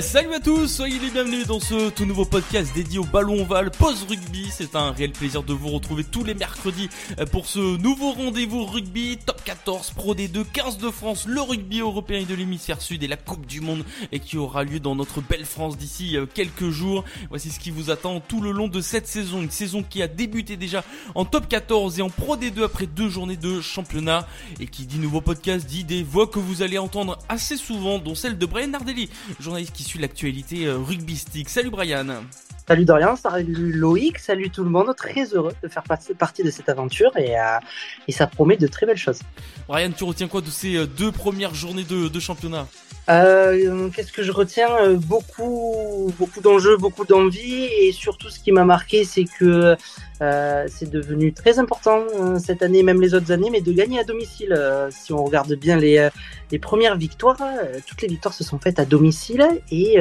Salut à tous, soyez les bienvenus dans ce tout nouveau podcast dédié au ballon ovale pause rugby. C'est un réel plaisir de vous retrouver tous les mercredis euh, pour ce nouveau rendez-vous rugby top 14 Pro D2 15 de France, le rugby européen et de l'hémisphère sud et la Coupe du monde et qui aura lieu dans notre belle France d'ici euh, quelques jours. Voici ce qui vous attend tout le long de cette saison, une saison qui a débuté déjà en top 14 et en Pro D2 après deux journées de championnat et qui dit nouveau podcast dit des voix que vous allez entendre assez souvent dont celle de Brian Nardelli, journaliste qui suit l'actualité euh, rugbystique. Salut Brian Salut Dorian, salut Loïc, salut tout le monde. Très heureux de faire partie de cette aventure et, euh, et ça promet de très belles choses. Brian, tu retiens quoi de ces euh, deux premières journées de, de championnat? Euh, Qu'est-ce que je retiens Beaucoup, beaucoup d'enjeux, beaucoup d'envie et surtout ce qui m'a marqué, c'est que euh, c'est devenu très important euh, cette année, même les autres années, mais de gagner à domicile. Euh, si on regarde bien les, les premières victoires, toutes les victoires se sont faites à domicile et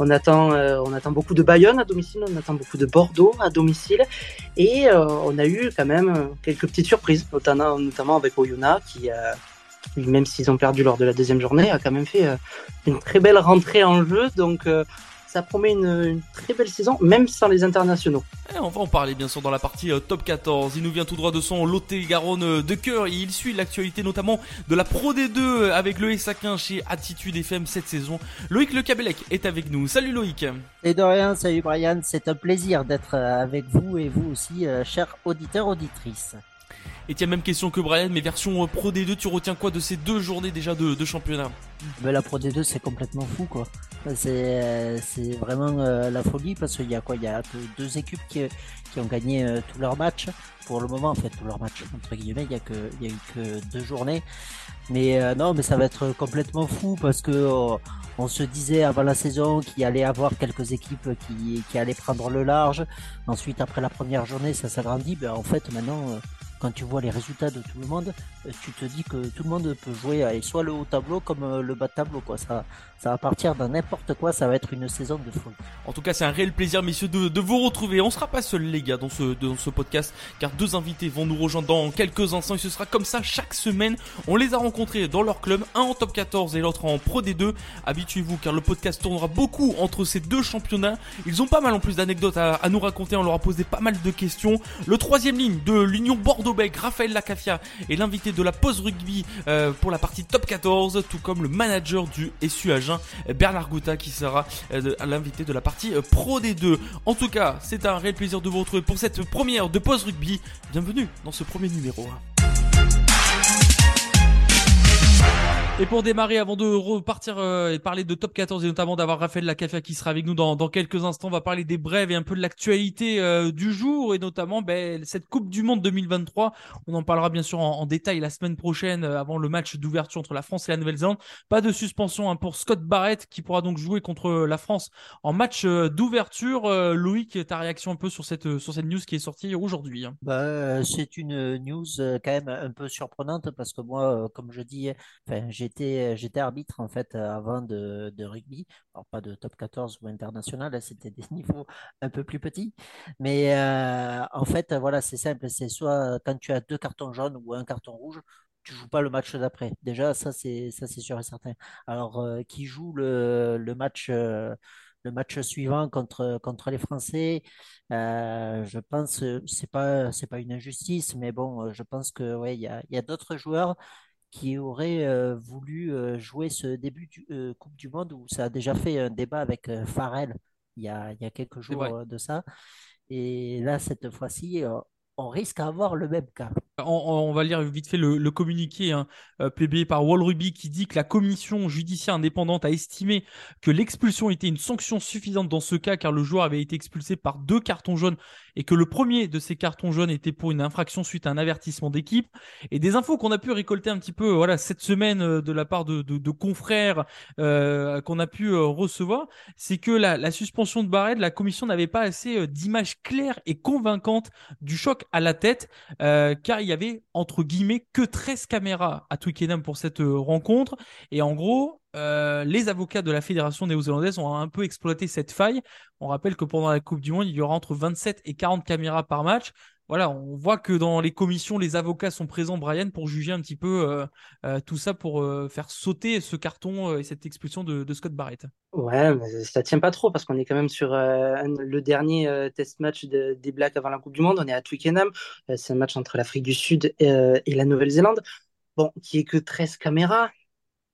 on attend, on attend beaucoup de Bayonne à domicile, on attend beaucoup de Bordeaux à domicile, et on a eu quand même quelques petites surprises, notamment, notamment avec Oyonnax qui, même s'ils ont perdu lors de la deuxième journée, a quand même fait une très belle rentrée en jeu. Donc ça promet une, une, très belle saison, même sans les internationaux. Et on va en parler bien sûr dans la partie euh, top 14. Il nous vient tout droit de son Lot-et-Garonne euh, de cœur et il suit l'actualité notamment de la Pro D2 euh, avec le Saquin chez Attitude FM cette saison. Loïc Le Cabellec est avec nous. Salut Loïc. Et de rien, salut Brian, c'est un plaisir d'être avec vous et vous aussi, chers auditeurs, auditrices. Et tiens, même question que Brian, mais version Pro D2, tu retiens quoi de ces deux journées déjà de, championnat? Ben, La Pro D2, c'est complètement fou, quoi. C'est, c'est vraiment euh, la folie parce qu'il y a quoi? Il y a deux équipes qui, qui ont gagné euh, tous leurs matchs. Pour le moment, en fait, tous leurs matchs, entre guillemets, il y a, y a eu que deux journées. Mais euh, non, mais ça va être complètement fou parce que on se disait avant la saison qu'il allait avoir quelques équipes qui, qui allaient prendre le large. Ensuite, après la première journée, ça s'agrandit. Ben, en fait, maintenant quand tu vois les résultats de tout le monde, euh, tu te dis que tout le monde peut jouer soit le haut tableau comme euh, le bas tableau quoi. Ça, ça va partir dans n'importe quoi. Ça va être une saison de folie. En tout cas, c'est un réel plaisir, messieurs, de, vous retrouver. On sera pas seuls les gars dans ce dans ce podcast, car deux invités vont nous rejoindre dans quelques instants. Et ce sera comme ça chaque semaine. On les a rencontrés dans leur club, un en top 14 et l'autre en Pro D2. Habituez-vous, car le podcast tournera beaucoup entre ces deux championnats. Ils ont pas mal en plus d'anecdotes à, à nous raconter. On leur a posé pas mal de questions. Le troisième ligne de l'Union Bordeaux Raphaël Lacafia est l'invité de la pause rugby euh, pour la partie top 14, tout comme le manager du SU Agen, Bernard Gouta, qui sera euh, l'invité de la partie euh, Pro D2. En tout cas, c'est un réel plaisir de vous retrouver pour cette première de pause rugby. Bienvenue dans ce premier numéro. Et pour démarrer, avant de repartir euh, et parler de top 14 et notamment d'avoir Raphaël Lacafia qui sera avec nous dans, dans, quelques instants, on va parler des brèves et un peu de l'actualité euh, du jour et notamment ben, cette Coupe du Monde 2023. On en parlera bien sûr en, détail la semaine prochaine euh, avant le match d'ouverture entre la France et la Nouvelle-Zélande. Pas de suspension hein, pour Scott Barrett qui pourra donc jouer contre la France en match d'ouverture. Loïc, ta réaction un peu sur cette, sur cette news qui est sortie aujourd'hui hein bah, C'est une news quand même un peu surprenante parce que moi, comme je dis, j'ai j'étais, j'étais arbitre en fait avant de, rugby, alors pas de top 14 ou international, c'était des niveaux un peu plus petits, mais euh, en fait voilà c'est simple, c'est soit quand tu as deux cartons jaunes ou un carton rouge, tu joues pas le match d'après. Déjà ça c'est ça c'est sûr et certain. Alors euh, qui joue le, le match euh, le match suivant contre, contre les Français. Euh, je pense c'est pas c'est pas une injustice, mais bon, je pense que ouais, y a, y a d'autres joueurs qui aurait euh, voulu euh, jouer ce début de euh, Coupe du Monde où ça a déjà fait un débat avec Farrell il y a, il y a quelques jours de ça. Et là, cette fois-ci, on risque d'avoir le même cas. On, va lire vite fait le, communiqué hein, publié par Wall Ruby qui dit que la commission judiciaire indépendante a estimé que l'expulsion était une sanction suffisante dans ce cas car le joueur avait été expulsé par deux cartons jaunes et que le premier de ces cartons jaunes était pour une infraction suite à un avertissement d'équipe. Et des infos qu'on a pu récolter un petit peu voilà, cette semaine euh, de la part de, de, confrères euh, qu'on a pu euh, recevoir, c'est que la, la, suspension de Barrett, la commission n'avait pas assez d'images claires et convaincantes du choc à la tête, car il y avait entre guillemets que 13 caméras à Twickenham pour cette rencontre. Et en gros, euh, les avocats de la fédération néo-zélandaise ont un peu exploité cette faille. On rappelle que pendant la Coupe du Monde, il y aura entre 27 et 40 caméras par match. Voilà, on voit que dans les commissions, les avocats sont présents, Brian, pour juger un petit peu euh, euh, tout ça, pour faire sauter ce carton et cette expulsion de, Scott Barrett. Ouais, mais ça tient pas trop parce qu'on est quand même sur le dernier test match des Blacks avant la Coupe du Monde. On est à Twickenham. C'est un match entre l'Afrique du Sud et, et la Nouvelle-Zélande. Bon, qui est que 13 caméras,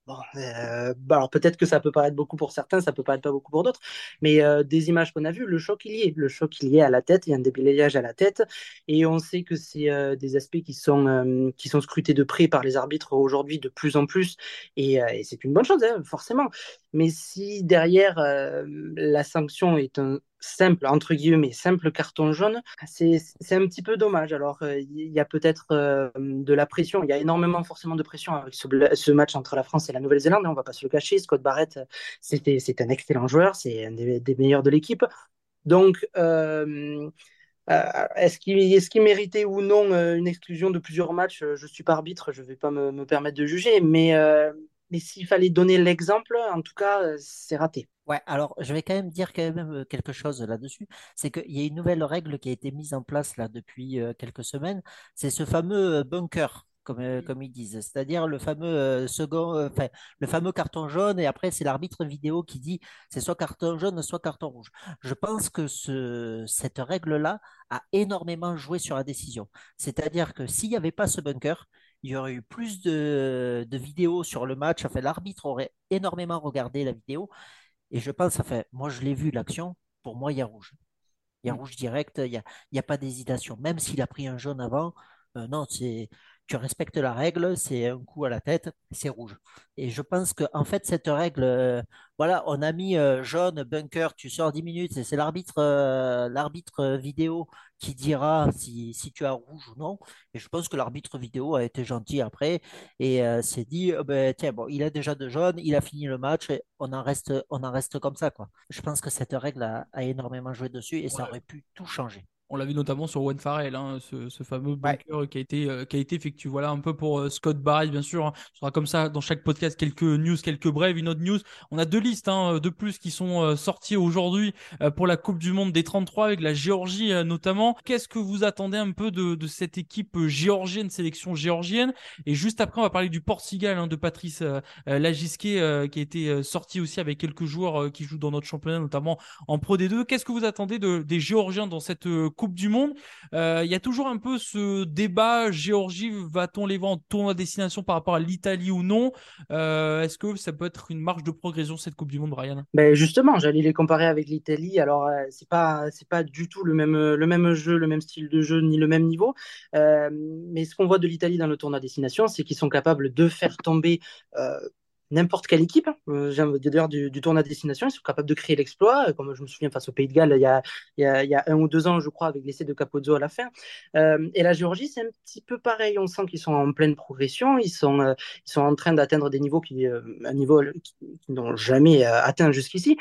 Bon, euh, bah, alors peut-être que ça peut paraître beaucoup pour certains, ça peut paraître pas beaucoup pour d'autres, mais euh, des images qu'on a vues, le choc il y est, le choc il y est à la tête, il y a un débalayage à la tête, et on sait que c'est euh, des aspects qui sont qui sont scrutés de près par les arbitres aujourd'hui de plus en plus, et, et c'est une bonne chose hein, forcément. Mais si derrière la sanction est un simple, entre guillemets, simple carton jaune, c'est un petit peu dommage. Alors, euh, il y a peut-être euh, de la pression, il y a énormément forcément de pression avec ce, match entre la France et la Nouvelle-Zélande, on ne va pas se le cacher. Scott Barrett, c'est un excellent joueur, c'est un des, meilleurs de l'équipe. Donc, euh, est-ce qu'il est méritait ou non une exclusion de plusieurs matchs? Je ne suis pas arbitre, je ne vais pas me, permettre de juger, mais, mais s'il fallait donner l'exemple, en tout cas, c'est raté. Ouais, alors je vais quand même dire quand même euh, quelque chose là-dessus. C'est qu'il y a une nouvelle règle qui a été mise en place là depuis euh, quelques semaines. C'est ce fameux euh, bunker, comme, comme ils disent. C'est-à-dire le fameux second, enfin, le fameux carton jaune et après c'est l'arbitre vidéo qui dit c'est soit carton jaune, soit carton rouge. Je pense que ce, cette règle-là a énormément joué sur la décision. C'est-à-dire que s'il n'y avait pas ce bunker, il y aurait eu plus de, de vidéos sur le match. Enfin, l'arbitre aurait énormément regardé la vidéo et je pense, fait, moi je l'ai vu l'action, pour moi il y a rouge. Il y a mm. rouge direct, il n'y a, pas d'hésitation. Même s'il a pris un jaune avant, euh, non, c'est tu respectes la règle, c'est un coup à la tête, c'est rouge. Et je pense que en fait cette règle, euh, voilà, on a mis euh, jaune, bunker, tu sors 10 minutes, et c'est l'arbitre, euh, l'arbitre vidéo qui dira si, si, tu as rouge ou non. Et je pense que l'arbitre vidéo a été gentil après et s'est dit, oh ben, tiens, bon, il a déjà de jaune, il a fini le match, et on en reste, on en reste comme ça, quoi. Je pense que cette règle a, énormément joué dessus et ça aurait pu tout changer. On l'a vu notamment sur One Farrell, hein, ce, fameux bunker qui, a été, euh, qui a été effectué. Voilà un peu pour euh, Scott Barry, bien sûr. Hein. Ce sera comme ça dans chaque podcast, quelques news, quelques brèves, une autre news. On a deux listes hein, de plus qui sont euh, sorties aujourd'hui pour la Coupe du Monde des 33 avec la Géorgie notamment. Qu'est-ce que vous attendez un peu de, de, cette équipe géorgienne, sélection géorgienne? Et juste après, on va parler du Portugal hein, de Patrice Lagisquet qui a été sorti aussi avec quelques joueurs qui jouent dans notre championnat, notamment en Pro D2. Qu'est-ce que vous attendez de, des Géorgiens dans cette Coupe du Monde. Euh, il y a toujours un peu ce débat Géorgie, va-t-on les en tournoi destination par rapport à l'Italie ou non? Euh, Est-ce que ça peut être une marge de progression cette Coupe du Monde, Brian ben Justement, j'allais les comparer avec l'Italie. Alors, euh, c'est pas c'est pas du tout le même le même jeu, le même style de jeu ni le même niveau. mais ce qu'on voit de l'Italie dans le tournoi destination, c'est qu'ils sont capables de faire tomber n'importe quelle équipe, euh, d'ailleurs du, du tournoi à destination, ils sont capables de créer l'exploit, euh, comme je me souviens face au Pays de Galles il y a, il y a, il y a un ou deux ans, je crois, avec l'essai de Capozzo à la fin. Euh, et la Géorgie, c'est un petit peu pareil, on sent qu'ils sont en pleine progression, ils sont, euh, ils sont en train d'atteindre des niveaux qui, un niveau qui, qui n'ont jamais atteint jusqu'ici.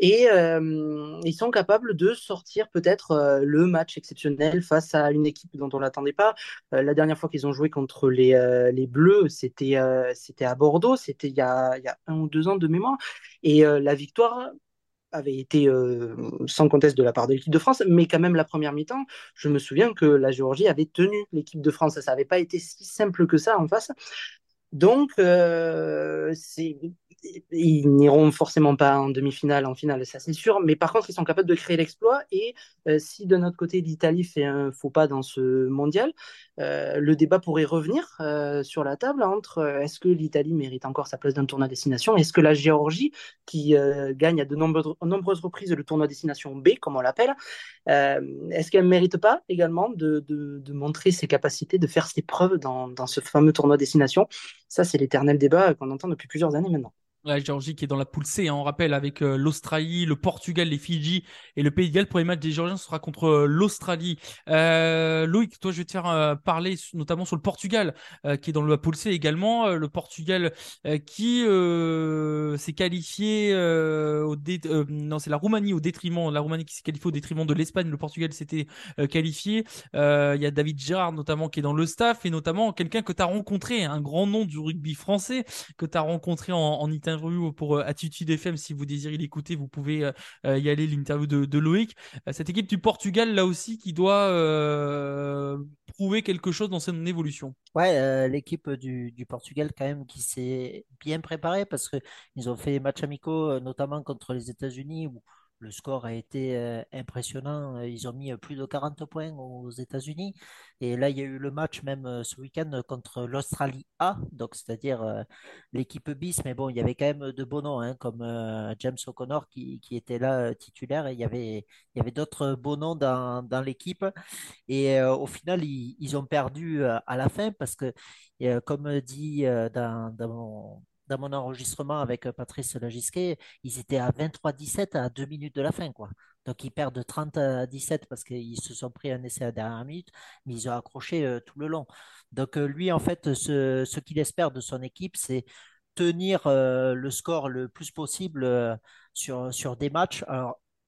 Et euh, ils sont capables de sortir peut-être euh, le match exceptionnel face à une équipe dont on ne l'attendait pas. Euh, la dernière fois qu'ils ont joué contre les, les Bleus, c'était c'était à Bordeaux, c'était il, il y a un ou deux ans de mémoire. Et la victoire avait été sans conteste de la part de l'équipe de France, mais quand même la première mi-temps, je me souviens que la Géorgie avait tenu l'équipe de France. Ça n'avait pas été si simple que ça en face. Donc, c'est ils n'iront forcément pas en demi-finale, en finale, ça c'est sûr. Mais par contre, ils sont capables de créer l'exploit. Et euh, si de notre côté l'Italie fait un faux pas dans ce mondial, euh, le débat pourrait revenir euh, sur la table entre est-ce que l'Italie mérite encore sa place d'un tournoi destination Est-ce que la Géorgie, qui gagne à de nombreuses, reprises le tournoi destination B, comme on l'appelle, est-ce qu'elle ne mérite pas également de, montrer ses capacités, de faire ses preuves dans, dans ce fameux tournoi destination Ça, c'est l'éternel débat qu'on entend depuis plusieurs années maintenant. La Géorgie qui est dans la poule C, hein, on rappelle, avec euh, l'Australie, le Portugal, les Fidji et le Pays de Galles. Pour les matchs des Géorgiens, sera contre euh, l'Australie. Euh, Loïc, toi, je vais te faire euh, parler notamment sur le Portugal, qui est dans la poule C également. Le Portugal qui s'est qualifié au dé- non, c'est la Roumanie au détriment, la Roumanie qui s'est qualifiée au détriment de l'Espagne. Le Portugal s'était qualifié. Il y a David Gérard notamment qui est dans le staff et notamment quelqu'un que tu as rencontré, un grand nom du rugby français que tu as rencontré en, en pour euh, Attitude FM. Si vous désirez l'écouter, vous pouvez euh, euh, y aller, l'interview de, Loïc. Cette équipe du Portugal, là aussi, qui doit prouver quelque chose dans son évolution. Ouais, l'équipe du, Portugal quand même qui s'est bien préparée parce que ils ont fait des matchs amicaux, notamment contre les États-Unis le score a été euh, impressionnant. Euh, Ils ont mis euh, plus de 40 points aux États-Unis. Et là, il y a eu le match même ce week-end contre l'Australie A, donc c'est-à-dire l'équipe bis. Mais bon, il y avait quand même de beaux noms, hein, comme James O'Connor qui, était là titulaire. Et il y avait, d'autres beaux noms dans, l'équipe. Et au final, ils, ont perdu à la fin parce que, comme dit dans, dans mon, dans mon enregistrement avec euh, Patrice Lagisquet, ils étaient à 23-17 à deux minutes de la fin, quoi. Donc ils perdent 30 à 17 parce qu'ils se sont pris un essai à la dernière minute, mais ils ont accroché euh, tout le long. Donc euh, lui, en fait, ce, qu'il espère de son équipe, c'est tenir le score le plus possible sur, sur des matchs.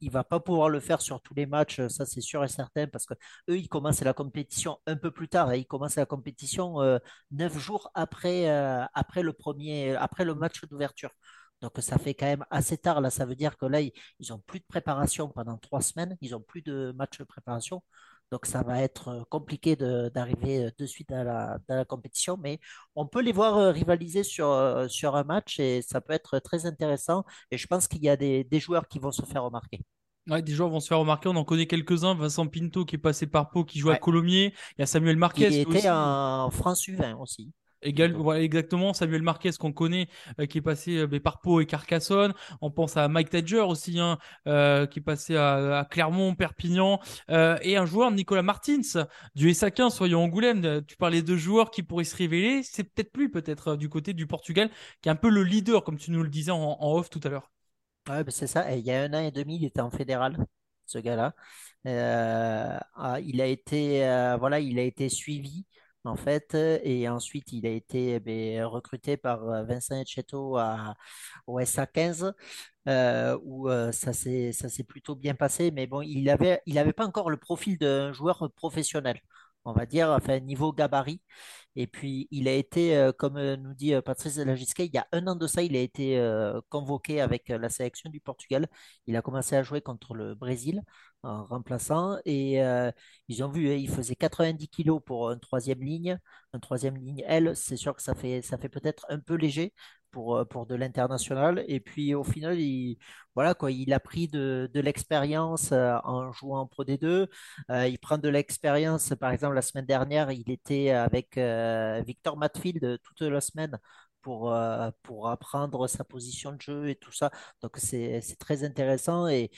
Il va pas pouvoir le faire sur tous les matchs, euh, ça c'est sûr et certain, parce que eux, ils commencent la compétition un peu plus tard et ils commencent la compétition euh, neuf jours après, euh, après le premier, après le match d'ouverture. Donc ça fait quand même assez tard là. Ça veut dire que là, ils, ils ont plus de préparation pendant trois semaines. Ils ont plus de match de préparation. Donc ça va être euh, compliqué d'arriver euh, de suite à la, dans la compétition, mais on peut les voir euh, rivaliser sur, sur un match et ça peut être très intéressant. Et je pense qu'il y a des, des joueurs qui vont se faire remarquer. Ouais, des joueurs vont se faire remarquer. On en connaît quelques-uns. Vincent Pinto qui est passé par Pau, qui joue à. Colomiers. Il y a Samuel Marquez. Il aussi. était en France U20 aussi. Égal, exactement. Samuel Marquez qu'on connaît, euh, qui est passé euh, ben, par Pau et Carcassonne. On pense à Mike Tadger aussi, hein, euh, qui est passé à, à Clermont, Perpignan. Euh, et un joueur, Nicolas Martins, du SA15, soyons Angoulême. Tu parlais de joueurs qui pourraient se révéler. C'est peut-être plus, peut-être, du côté du Portugal, qui est un peu le leader, comme tu nous le disais en, en off tout à l'heure. Ouais, c'est ça. Il y a un an et demi, il était en fédéral, ce gars-là. Ah, il a été, voilà, il a été suivi en fait, et ensuite il a été eh recruté par euh, Vincent Etcheto au SA15, euh, où euh, ça s'est, plutôt bien passé. Mais bon, il avait, il avait pas encore le profil d'un joueur professionnel, on va dire, enfin niveau gabarit. Et puis, il a été, euh, comme euh, nous dit euh, Patrice Lagisquet, il y a un an de ça, il a été euh, convoqué avec euh, la sélection du Portugal. Il a commencé à jouer contre le Brésil en remplaçant. Et euh, ils ont vu, il faisait 90 kilos pour une troisième ligne. Une troisième ligne, elle, c'est sûr que ça fait, ça fait peut-être un peu léger pour, euh, pour de l'international. Et puis, au final, il, voilà, quoi, il a pris de, de l'expérience euh, en jouant en Pro D2. Euh, il prend de l'expérience. Par exemple, la semaine dernière, il était avec Victor Matfield toute la semaine pour, pour apprendre sa position de jeu et tout ça. Donc, c'est très intéressant et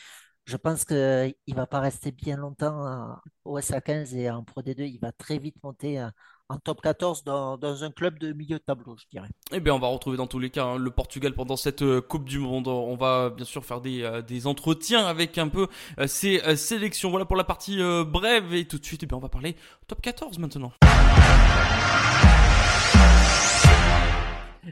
je pense qu'il ne va pas rester bien longtemps au SA15 et en Pro D2. Il va très vite monter en, en top 14 dans, dans un club de milieu de tableau, je dirais. Eh bien, on va retrouver dans tous les cas hein, le Portugal pendant cette euh, Coupe du Monde. On va bien sûr faire des, euh, des entretiens avec un peu euh, ces euh, sélections. Voilà pour la partie euh, brève. Et tout de suite, eh bien, on va parler top 14 maintenant.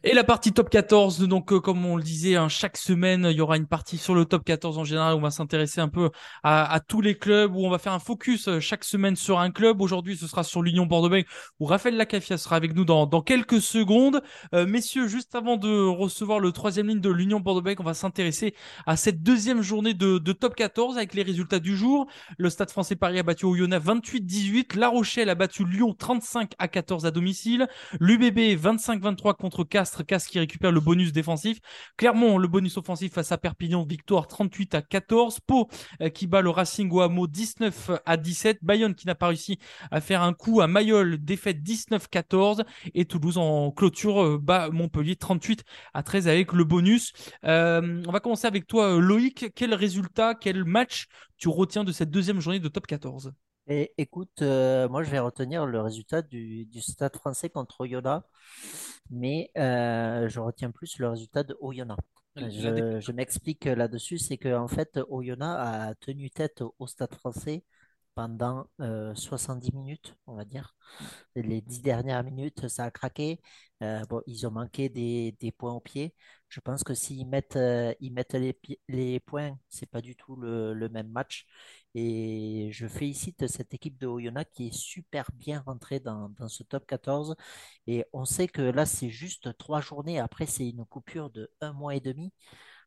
Et la partie top 14, donc euh, comme on le disait, hein, chaque semaine, il y aura une partie sur le top 14 en général. On va s'intéresser un peu à, à tous les clubs, où on va faire un focus euh, chaque semaine sur un club. Aujourd'hui, ce sera sur l'Union Bordeaux-Bègles, où Raphaël Lacafia sera avec nous dans, dans quelques secondes. Euh, messieurs, juste avant de recevoir le troisième ligne de l'Union Bordeaux-Bègles, on va s'intéresser à cette deuxième journée de, top 14 avec les résultats du jour. Le Stade français Paris a battu Oyonnax 28-18. La Rochelle a battu Lyon 35 à 14 à domicile. L'UBB 25-23 contre Castres. Castres qui récupère le bonus défensif. Clermont, le bonus offensif face à Perpignan. Victoire 38 à 14. Pau euh, qui bat le Racing au hameau 19 à 17. Bayonne qui n'a pas réussi à faire un coup à Mayol. Défaite 19-14. Et Toulouse en clôture euh, bat Montpellier 38 à 13 avec le bonus. Euh, on va commencer avec toi, Loïc. Quel résultat, quel match tu retiens de cette deuxième journée de top 14 Et écoute, euh, moi je vais retenir le résultat du, du Stade français contre Oyonnax, mais euh, je retiens plus le résultat de Oyonnax. La Je, je m'explique là-dessus, c'est que en fait Oyonnax a tenu tête au Stade français pendant euh, 70 minutes, on va dire. Les dix dernières minutes, ça a craqué. Euh, bon, ils ont manqué des, des points au pied. Je pense que s'ils mettent, euh, ils mettent les, les points, c'est pas du tout le, même match. Et je félicite cette équipe de Oyonnax qui est super bien rentrée dans, ce top 14. Et on sait que là, c'est juste trois journées. Après, c'est une coupure de un mois et demi.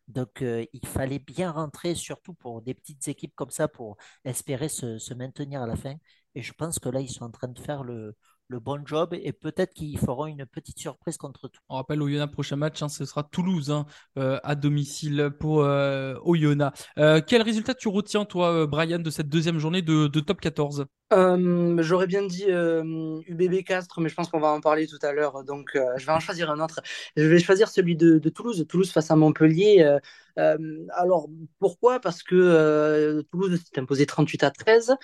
Donc, euh, il fallait bien rentrer, surtout pour des petites équipes comme ça, pour espérer se maintenir à la fin. Et je pense que là, ils sont en train de faire le, le bon job et peut-être qu'ils feront une petite surprise contre tout. On rappelle Oyonnax, prochain match, hein, ce sera Toulouse hein, euh, à domicile pour euh, Oyonnax. Euh, quel résultat tu retiens, toi, euh, Brian, de cette deuxième journée de, de top 14? J'aurais bien dit UBB Castres, mais je pense qu'on va en parler tout à l'heure, donc je vais en choisir un autre. Je vais choisir celui de, Toulouse, Toulouse face à Montpellier. Alors, pourquoi? Parce que Toulouse s'est imposé 38 à 13.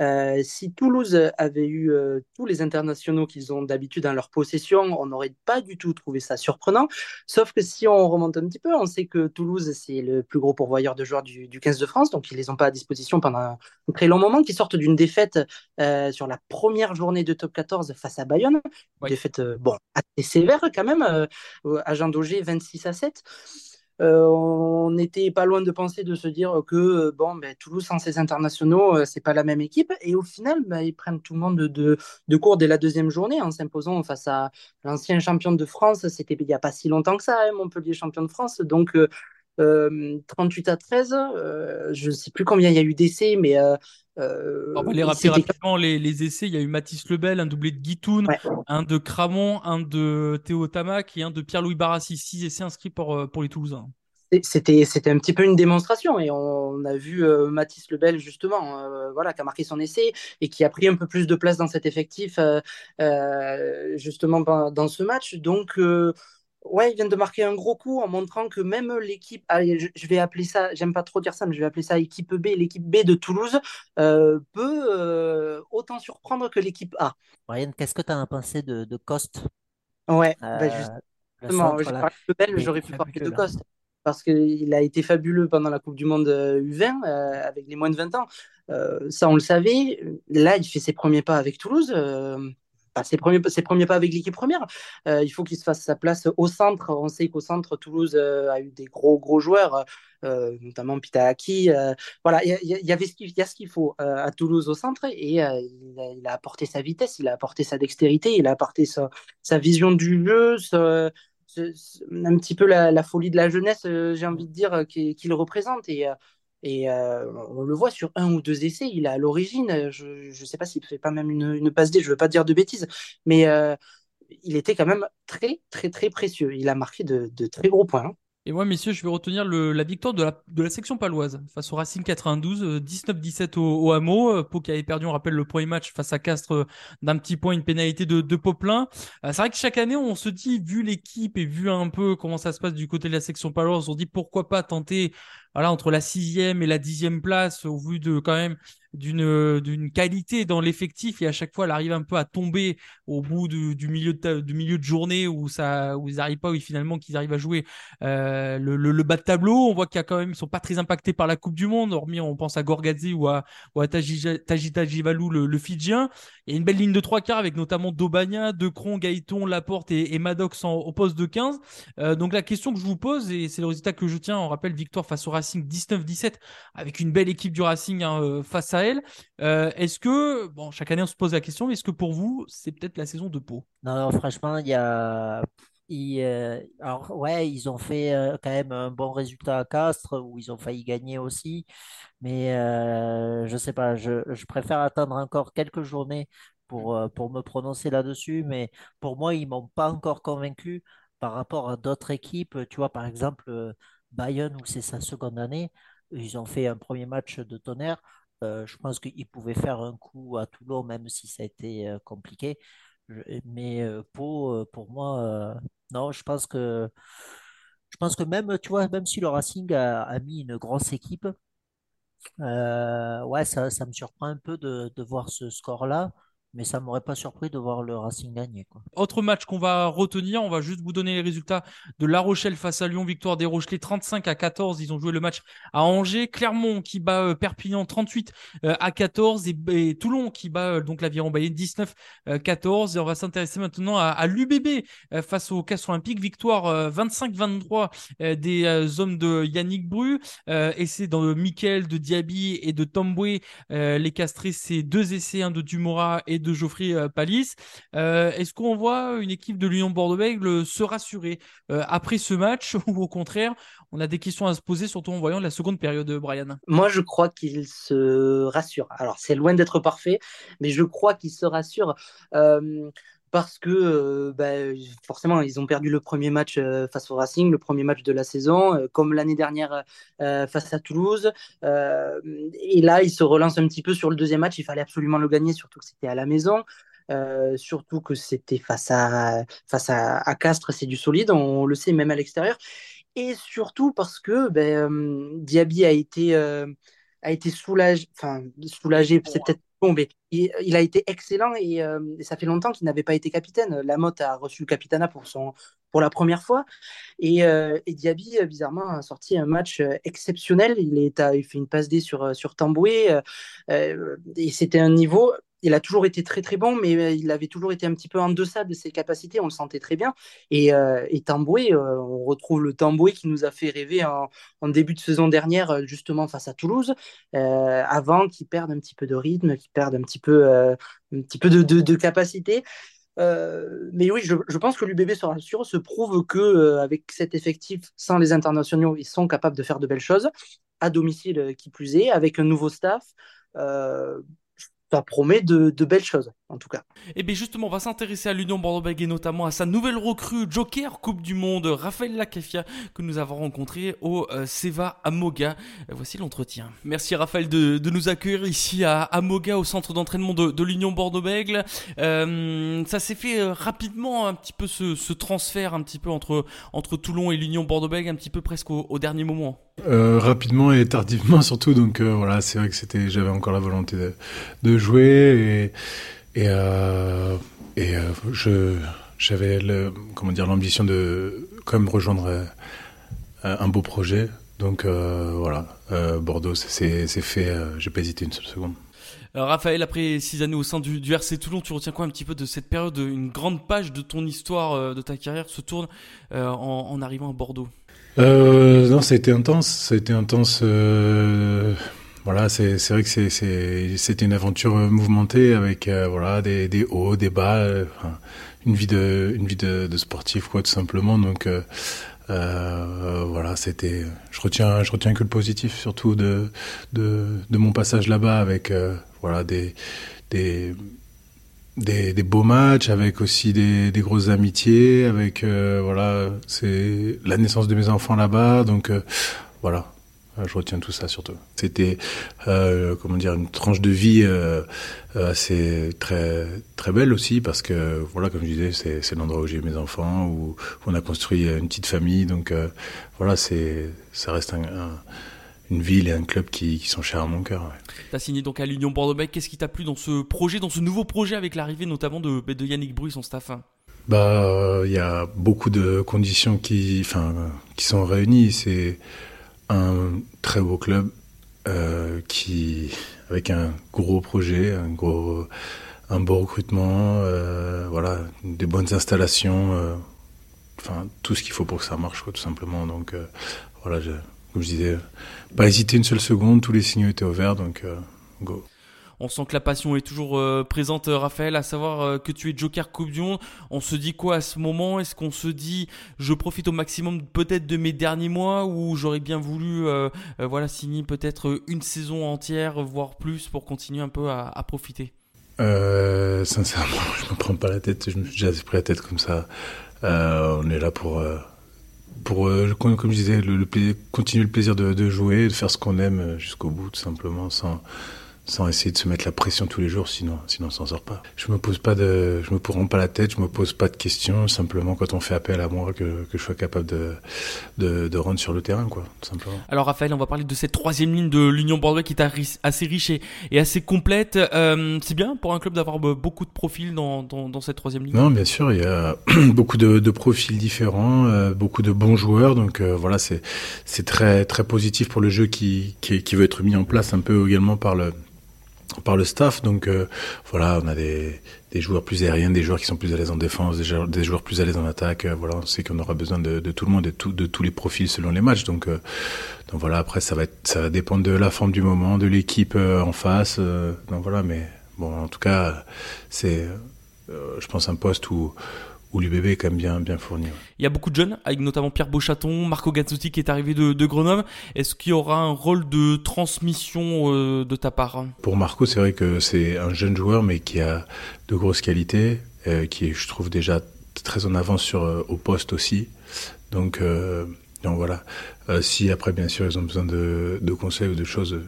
Euh, si Toulouse avait eu tous les internationaux qu'ils ont d'habitude dans leur possession, on n'aurait pas du tout trouvé ça surprenant. Sauf que si on remonte un petit peu, on sait que Toulouse, c'est le plus gros pourvoyeur de joueurs du, du 15 de France, donc ils les ont pas à disposition pendant un très long moment, qui sortent d'une défaite euh, sur la première journée de top 14 face à Bayonne. Oui. défaite euh, bon, assez sévère quand même, euh, à Jean Daugé 26 à 7. Euh, on n'était pas loin de penser de se dire que bon, ben, Toulouse sans ses internationaux, euh, c'est pas la même équipe. Et au final, ben, ils prennent tout le monde de, de, de court dès la deuxième journée en s'imposant face à l'ancien champion de France. C'était il n'y a pas si longtemps que ça, hein, Montpellier champion de France. Donc euh, 38 à 13, euh, je ne sais plus combien il y a eu d'essais, mais euh, On va euh, les rappeler rapidement les, les essais. Il y a eu Mathis Lebel, un doublé de Guitoun, ouais, un de Cramon, un de Théo Tamac et un de Pierre-Louis Barassi. Six essais inscrits pour, euh, pour les Toulousains. C'était, c'était un petit peu une démonstration et on a vu euh, Mathis Lebel justement, euh, voilà, qui a marqué son essai et qui a pris un peu plus de place dans cet effectif euh, euh, justement dans dans ce match. Donc, euh, ouais, il vient de marquer un gros coup en montrant que même l'équipe, allez, je, je vais appeler ça, j'aime pas trop dire ça, mais je vais appeler ça équipe B, l'équipe B de Toulouse euh, peut euh, autant surprendre que l'équipe A. Brian, qu'est-ce que tu en as pensé de, de Coste? Ouais, Euh, le Justement, j'ai parlé de Bell, j'aurais pu parler de. Coste parce qu'il a été fabuleux pendant la Coupe du Monde euh, U20 euh, avec les moins de 20 ans. Ça, on le savait. Là, il fait ses premiers pas avec Toulouse. Pas ses premiers, ses pas avec l'équipe première. Euh, il faut qu'il se fasse sa place au centre. On sait qu'au centre, Toulouse euh, a eu des gros, gros joueurs, euh, notamment Pitahaki. euh, voilà, il y, avait ce qu'il il y a ce qu'il faut à Toulouse au centre et il a, apporté sa vitesse, il a apporté sa dextérité, il a apporté sa, vision du jeu, un petit peu la, folie de la jeunesse, j'ai envie de dire, qu'il représente. Et euh, on le voit sur un ou deux essais, il est à l'origine. euh, Je ne sais pas s'il ne fait pas même une, passe D, je ne veux pas dire de bêtises, mais euh, il était quand même très, très, très précieux. Il a marqué de, très gros points. hein. Et moi, messieurs, je vais retenir la victoire de la, section paloise face au Racing 92, euh, 19-17 au, au Hameau. Pau qui avait perdu, on rappelle, le premier match face à Castres d'un petit point, une pénalité de, de Poplin. C'est vrai que chaque année, on se dit, vu l'équipe et vu un peu comment ça se passe du côté de la section paloise, on se dit pourquoi pas tenter voilà, entre la sixième et la dixième place au vu de quand même d'une d'une qualité dans l'effectif et à chaque fois elle arrive un peu à tomber au bout du, milieu de milieu de journée où ça où ils n'arrivent pas où finalement qu'ils arrivent à jouer euh, le, bas de tableau. On voit qu'il y a quand même, ils sont pas très impactés par la Coupe du Monde, hormis on pense à Gorgadze ou à, ou à Tajita Jivalou, le, le Fidjien. Il y a une belle ligne de trois quarts avec notamment Dobagna, Decron, Gaëton, Laporte et, et Maddox au poste de 15. Euh, donc la question que je vous pose, et c'est le résultat que je tiens, on rappelle victoire face au Racing 19-17 avec une belle équipe du Racing hein, euh, face à elle. Euh, est-ce que, bon, chaque année on se pose la question, mais est-ce que pour vous, c'est peut-être la saison de Pau? Non, franchement, il y a. il, euh, alors, ouais, ils ont fait quand même un bon résultat à Castres où ils ont failli gagner aussi. Mais euh, je sais pas, je, je préfère attendre encore quelques journées pour, pour me prononcer là-dessus. Mais pour moi, ils m'ont pas encore convaincu par rapport à d'autres équipes. Tu vois, par exemple, Bayern, où c'est sa seconde année, ils ont fait un premier match de tonnerre. Euh, je pense qu'ils pouvaient faire un coup à Toulon, même si ça a été euh, compliqué. Mais euh, Pau, pour moi, non, je pense que je pense que même, tu vois, même si le Racing a, mis une grosse équipe, ouais, ça, ça me surprend un peu de, de voir ce score-là, mais ça m'aurait pas surpris de voir le Racing gagner, quoi. Autre match qu'on va retenir, on va juste vous donner les résultats de La Rochelle face à Lyon, victoire des Rochelais 35 à 14. Ils ont joué le match à Angers, Clermont qui bat euh, Perpignan 38 euh, à 14 et, et Toulon qui bat euh, donc l'Aviron Bayern 19 euh, 14. Et on va s'intéresser maintenant à, à l'UBB face au Castres Olympique, victoire euh, 25-23 euh, des hommes de Yannick Bru. Euh, essai de Mikel, de Diaby et de Tomboué. Les castrés, c'est deux essais, un de Dumora et de Geoffrey euh, Palis. Euh, Est-ce qu'on voit une équipe de Lyon Bordeaux-Bègles se rassurer euh, après ce match ou au contraire, on a des questions à se poser, surtout en voyant la seconde période, Brian? Moi, je crois qu'il se rassure. Alors, c'est loin d'être parfait, mais je crois qu'il se rassure euh, parce que euh, bah, forcément, ils ont perdu le premier match euh, face au Racing, le premier match de la saison, euh, comme l'année dernière face à Toulouse. Et là, ils se relancent un petit peu sur le deuxième match. Il fallait absolument le gagner, surtout que c'était à la maison. Surtout que c'était face à, face à, à Castres, c'est du solide, on le sait même à l'extérieur. Et surtout parce que ben, Diaby a été, a été soulagé, enfin soulagé, c'est peut-être bon, mais il, a été excellent et, euh, ça fait longtemps qu'il n'avait pas été capitaine. Lamotte a reçu le capitanat pour, la première fois et, euh, Diaby, euh, bizarrement, a sorti un match exceptionnel. Il, il fait une passe D sur, sur Tamboué et c'était un niveau. Il a toujours été très très bon, mais euh, il avait toujours été un petit peu en deçà de ses capacités. On le sentait très bien. Et, euh, Tamboué, euh, on retrouve le Tamboué qui nous a fait rêver en, début de saison dernière, euh, justement face à Toulouse, avant qu'il perde un petit peu de rythme, qu'il perde un petit peu, un petit peu de, de, capacité. Mais oui, je, pense que l'UBB se rassure, se prouve que avec cet effectif, sans les internationaux, ils sont capables de faire de belles choses, à domicile qui plus est, avec un nouveau staff. Ça promet de, de belles choses, en tout cas. Et bien justement, on va s'intéresser à l'Union Bordeaux-Bègles et notamment à sa nouvelle recrue Joker Coupe du Monde, Raphaël Lacafia, que nous avons rencontré au euh, Seva à Moga. Euh, voici l'entretien. Merci Raphaël de, de nous accueillir ici à, à Moga, au centre d'entraînement de, de l'Union Bordeaux-Bègles. Euh, ça s'est fait euh, rapidement, un petit peu ce, ce transfert, un petit peu entre, entre Toulon et l'Union Bordeaux-Bègles, un petit peu presque au, au dernier moment. Euh, rapidement et tardivement surtout, donc euh, voilà, c'est vrai que c'était, j'avais encore la volonté de, de jouer et et, euh, et euh, je j'avais le comment dire l'ambition de quand même rejoindre euh, un beau projet. Donc voilà, Bordeaux, c'est fait. J'ai pas hésité une seule seconde. Alors, Raphaël, après six années au sein du, du RC Toulon, tu retiens quoi un petit peu de cette période Une grande page de ton histoire, euh, de ta carrière, se tourne euh, en, en arrivant à Bordeaux? Euh, non, ça a été intense. Ça a été intense. Voilà, c'est vrai que c'est une aventure euh, mouvementée avec euh, voilà des des hauts, des bas, euh, une vie de une vie de, de sportif quoi tout simplement. Donc euh, euh, voilà, c'était. Je retiens je retiens que le positif surtout de de de mon passage là-bas avec voilà des des des, des beaux matchs, avec aussi des, des grosses amitiés, avec euh, voilà, c'est la naissance de mes enfants là-bas, donc euh, voilà, je retiens tout ça surtout. C'était euh, comment dire une tranche de vie euh, assez très très belle aussi parce que voilà, comme je disais, c'est c'est l'endroit où j'ai eu mes enfants, où, où on a construit une petite famille, donc euh, voilà, c'est ça reste un, un- une ville et un club qui, qui sont chers à mon cœur. ouais. Tu as signé donc à l'Union Bordeaux-Bègles. Qu'est-ce qui t'a plu dans ce projet, dans ce nouveau projet avec l'arrivée notamment de, de Yannick Bru et son staff hein Bah, il y a beaucoup de conditions qui, enfin, qui sont réunies. C'est un très beau club euh, qui, avec un gros projet, un gros, un beau recrutement, euh, voilà, des bonnes installations, euh, enfin tout ce qu'il faut pour que ça marche, quoi, tout simplement. Donc euh, voilà, je- comme je disais, pas hésiter une seule seconde. Tous les signaux étaient au vert, donc euh, go. On sent que la passion est toujours euh, présente, euh, Raphaël, à savoir euh, que tu es Joker Coupe du Monde. On se dit quoi à ce moment? Est-ce qu'on se dit je profite au maximum peut-être de mes derniers mois ou j'aurais bien voulu voilà signer peut-être une saison entière, voire plus, pour continuer un peu à, profiter? Sincèrement, je me prends pas la tête. Je me suis déjà pris la tête comme ça. On est là pour, pour comme, je disais, continuer le plaisir de, de jouer, de faire ce qu'on aime jusqu'au bout, tout simplement, sans, sans essayer de se mettre la pression tous les jours, sinon, sinon on s'en sort pas. Je me pose pas de, je me prends pas la tête, je me pose pas de questions, simplement quand on fait appel à moi que, que je sois capable de, de, de rendre sur le terrain, quoi, tout simplement. Alors Raphaël, on va parler de cette troisième ligne de l'Union Bordeaux qui est assez riche et, et assez complète. Euh, c'est bien pour un club d'avoir beaucoup de profils dans, dans, dans, cette troisième ligne? Non, bien sûr, il y a beaucoup de, de profils différents, euh, beaucoup de bons joueurs, donc euh, voilà, c'est c'est très très positif pour le jeu qui, qui qui veut être mis en place un peu également par le par le staff. Donc euh, voilà, on a des, des, joueurs plus aériens, des joueurs qui sont plus à l'aise en défense, des joueurs, des joueurs plus à l'aise en attaque. Euh, voilà, on sait qu'on aura besoin de, de, tout le monde de, de tous les profils selon les matchs. Donc, euh, donc voilà, après ça va être, ça va dépendre de la forme du moment, de l'équipe en face. donc voilà, mais bon, en tout cas, c'est, je pense un poste où où l'UBB est quand même bien, bien fourni. Il y a beaucoup de jeunes, avec notamment Pierre Beauchaton, Marco Gazzotti qui est arrivé de, de Grenoble. Est-ce qu'il y aura un rôle de transmission euh, de ta part? Pour Marco, c'est vrai que c'est un jeune joueur, mais qui a de grosses qualités, euh, qui est, je trouve, déjà très en avance sur, euh, au poste aussi. Donc, donc voilà. Si après, bien sûr, ils ont besoin de, de conseils ou de choses,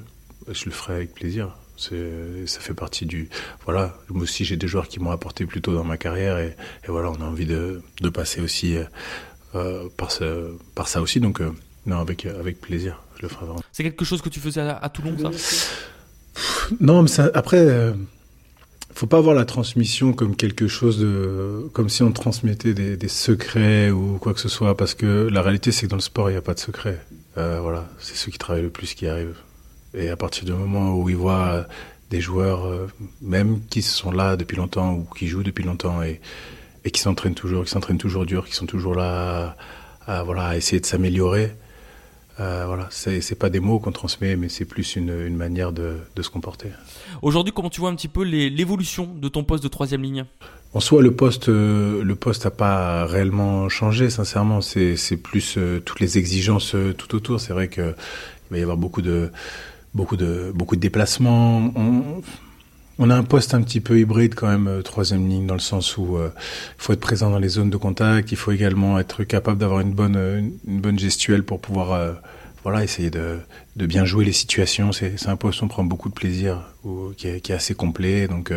je le ferai avec plaisir ça fait partie du. Voilà, moi aussi j'ai des joueurs qui m'ont apporté plus tôt dans ma carrière et, et voilà, on a envie de, de passer aussi euh, par, ce, par ça aussi. Donc, euh, non, avec, avec plaisir, je le ferai vraiment. C'est quelque chose que tu faisais à, à Toulon, ça? Non, mais ça, après. Euh, faut pas voir la transmission comme quelque chose de, comme si on transmettait des, des, secrets ou quoi que ce soit, parce que la réalité c'est que dans le sport il n'y a pas de secret. Euh, voilà, c'est ceux qui travaillent le plus qui arrivent. Et à partir du moment où ils voient des joueurs, euh, même qui sont là depuis longtemps ou qui jouent depuis longtemps et, et qui s'entraînent toujours, qui s'entraînent toujours dur, qui sont toujours là à, à voilà, à essayer de s'améliorer, euh, voilà, c'est pas des mots qu'on transmet, mais c'est plus une, une manière de, de, se comporter. Aujourd'hui, comment tu vois un petit peu l'évolution de ton poste de troisième ligne? En soi, le poste, euh, le poste n'a pas réellement changé, sincèrement. C'est plus euh, toutes les exigences euh, tout autour. C'est vrai qu'il va y avoir beaucoup de, beaucoup de, beaucoup de déplacements. On, a un poste un petit peu hybride quand même, euh, troisième ligne, dans le sens où il euh, faut être présent dans les zones de contact. Il faut également être capable d'avoir une bonne, une bonne gestuelle pour pouvoir, euh, voilà, essayer de, de, bien jouer les situations. C'est un poste où on prend beaucoup de plaisir, où, qui, est, assez complet. Donc,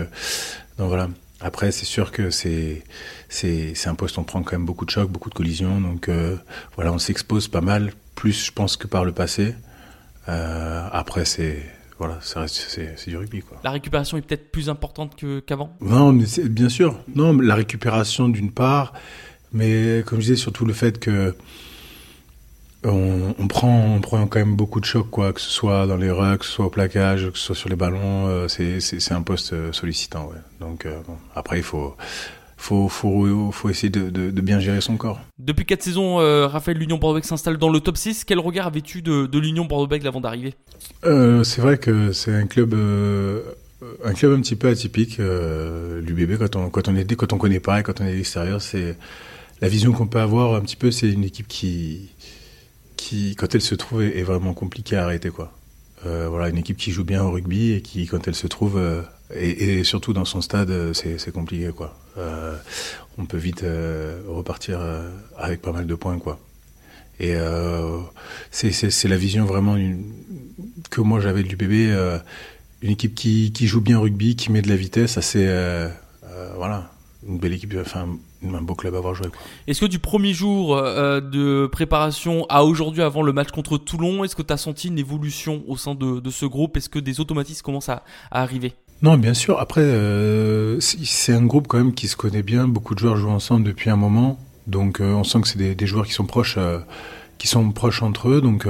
donc voilà. Après, c'est sûr que c'est c'est un poste où on prend quand même beaucoup de chocs, beaucoup de collisions. Donc voilà, on s'expose pas mal, plus je pense que par le passé. Euh, après, c'est voilà, c'est du rugby. Quoi. La récupération est peut-être plus importante qu'avant? Non, mais bien sûr. Non, la récupération d'une part, mais comme je disais, surtout le fait que on, on, prend, on prend quand même beaucoup de chocs, quoi, que ce soit dans les rucks, que ce soit au plaquage, que ce soit sur les ballons. Euh, c'est un poste euh, sollicitant. Ouais. Donc euh, bon, après, il faut faut, faut, faut essayer de, de, de, bien gérer son corps. Depuis 4 saisons, euh, Raphaël l'Union Bordeaux s'installe dans le top 6. Quel regard avais-tu de, de l'Union Bordeaux avant d'arriver? Euh, C'est vrai que c'est un club, euh, un club un petit peu atypique. L'UBB, quand on, quand on est quand on connaît pas et quand on est à l'extérieur, c'est la vision qu'on peut avoir un petit peu. C'est une équipe qui, qui, quand elle se trouve, est, est vraiment compliquée à arrêter, quoi. Voilà, une équipe qui joue bien au rugby et qui, quand elle se trouve, et, surtout dans son stade, euh, c'est compliqué, quoi. Euh, on peut vite euh, repartir avec pas mal de points, quoi. Et c'est la vision vraiment que moi j'avais du bébé, une équipe qui, joue bien rugby, qui met de la vitesse, assez, voilà, une belle équipe, un beau club à avoir joué. Est-ce que du premier jour de préparation à aujourd'hui, avant le match contre Toulon, est-ce que tu as senti une évolution au sein de, ce groupe? Est-ce que des automatismes commencent à arriver? Non, bien sûr. Après, euh, c'est un groupe quand même qui se connaît bien. Beaucoup de joueurs jouent ensemble depuis un moment, donc euh, on sent que c'est des, joueurs qui sont proches, euh, qui sont proches entre eux. Donc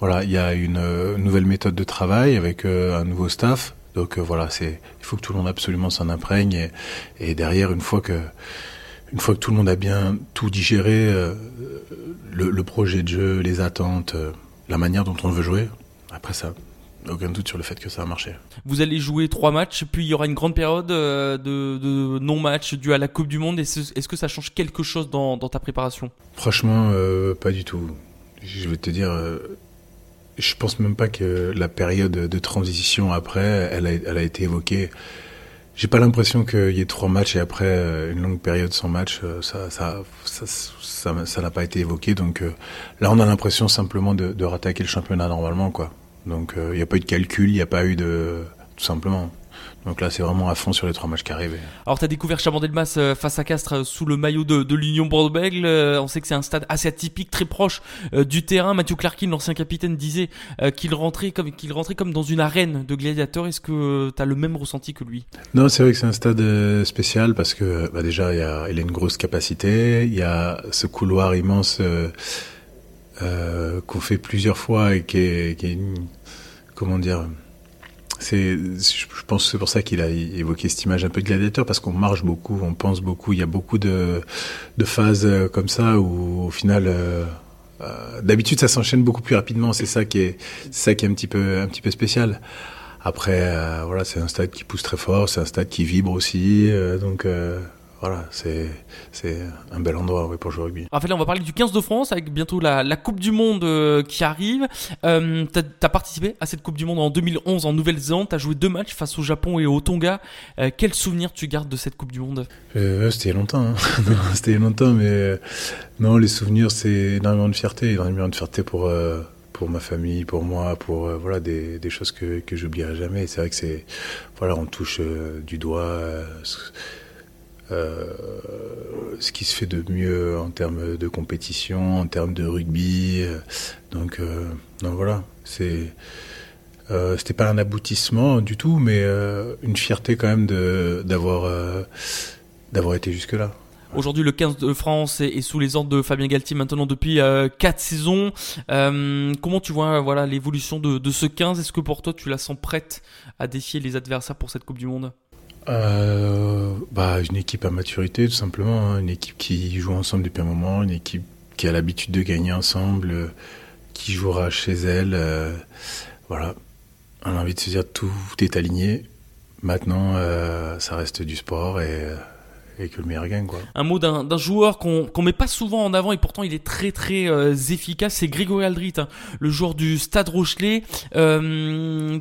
voilà, il y a une nouvelle méthode de travail avec un nouveau staff. Donc voilà, c'est il faut que tout le monde absolument s'en imprègne et, derrière, une fois que tout le monde a bien tout digéré, le, projet de jeu, les attentes, la manière dont on veut jouer, après ça, aucun doute sur le fait que ça a marché. Vous allez jouer trois matchs, puis il y aura une grande période euh, de, de non-match dû à la Coupe du Monde. Est-ce est -ce que ça change quelque chose dans, dans ta préparation? Franchement, euh, pas du tout. Je vais te dire, euh, je pense même pas que la période de transition après, elle a, elle a été évoquée. J'ai pas l'impression qu'il y ait trois matchs et après euh, une longue période sans match, ça, n'a pas été évoqué. Donc là, on a l'impression simplement de, de rattaquer le championnat normalement, quoi. Donc il n'y a pas eu de calcul, il n'y a pas eu de tout simplement. Donc là, c'est vraiment à fond sur les trois matchs qui arrivent. Alors, tu as découvert Chabandelmas euh, face à Castres euh, sous le maillot de, de l'Union Bordeaux-Bègles. Euh, on sait que c'est un stade assez atypique, très proche du terrain. Mathieu Clarkin, l'ancien capitaine, disait qu'il rentrait comme qu'il rentrait comme dans une arène de gladiateurs. Est-ce que tu as le même ressenti que lui? Non, c'est vrai que c'est un stade spécial parce que bah, déjà, il, y a, il a une grosse capacité. Il y a ce couloir immense qu'on fait plusieurs fois et qui est, qui est une, comment dire je pense que c'est pour ça qu'il a évoqué cette image un peu de gladiateur, parce qu'on marche beaucoup, on pense beaucoup, il y a beaucoup de, phases euh, comme ça où au final, euh, euh, d'habitude ça s'enchaîne beaucoup plus rapidement. C'est ça qui est, ça qui est un petit peu, un petit peu spécial. Après, voilà, c'est un stade qui pousse très fort, c'est un stade qui vibre aussi, donc voilà, c'est un bel endroit pour jouer au rugby. Raphaël, on va parler du 15 de France avec bientôt la, la Coupe du Monde euh, qui arrive. Euh, t'as as participé à cette Coupe du Monde en 2011 en Nouvelle-Zélande. T'as joué deux matchs face au Japon et au Tonga. Euh, quel souvenir tu gardes de cette Coupe du Monde? Euh, C'était longtemps. Hein. c'était longtemps, mais euh, non, les souvenirs, c'est énormément de fierté, énormément de fierté pour pour ma famille, pour moi, pour voilà des, des choses que que j'oublierai jamais. C'est vrai que c'est voilà, on touche du doigt euh, ce qui se fait de mieux en termes de compétition, en termes de rugby. Donc, euh, donc voilà, c'est euh, c'était pas un aboutissement du tout, mais euh, une fierté quand même d'avoir euh, d'avoir été jusque là. Aujourd'hui, le 15 de France est, sous les ordres de Fabien Galtier maintenant depuis euh, 4 saisons. Euh, comment tu vois voilà l'évolution de, de ce 15 Est-ce que pour toi, tu la sens prête à défier les adversaires pour cette Coupe du Monde? Euh, bah, Une équipe à maturité, tout simplement. Hein. Une équipe qui joue ensemble depuis un moment, une équipe qui a l'habitude de gagner ensemble, euh, qui jouera chez elle. Euh, voilà. On a envie de se dire tout est aligné. Maintenant, euh, ça reste du sport et euh, et que le meilleur gagne quoi. Un mot d'un joueur qu'on qu'on met pas souvent en avant et pourtant il est très très euh, efficace, c'est Grégory Aldrit, hein, le joueur du Stade Rochelet. Euh,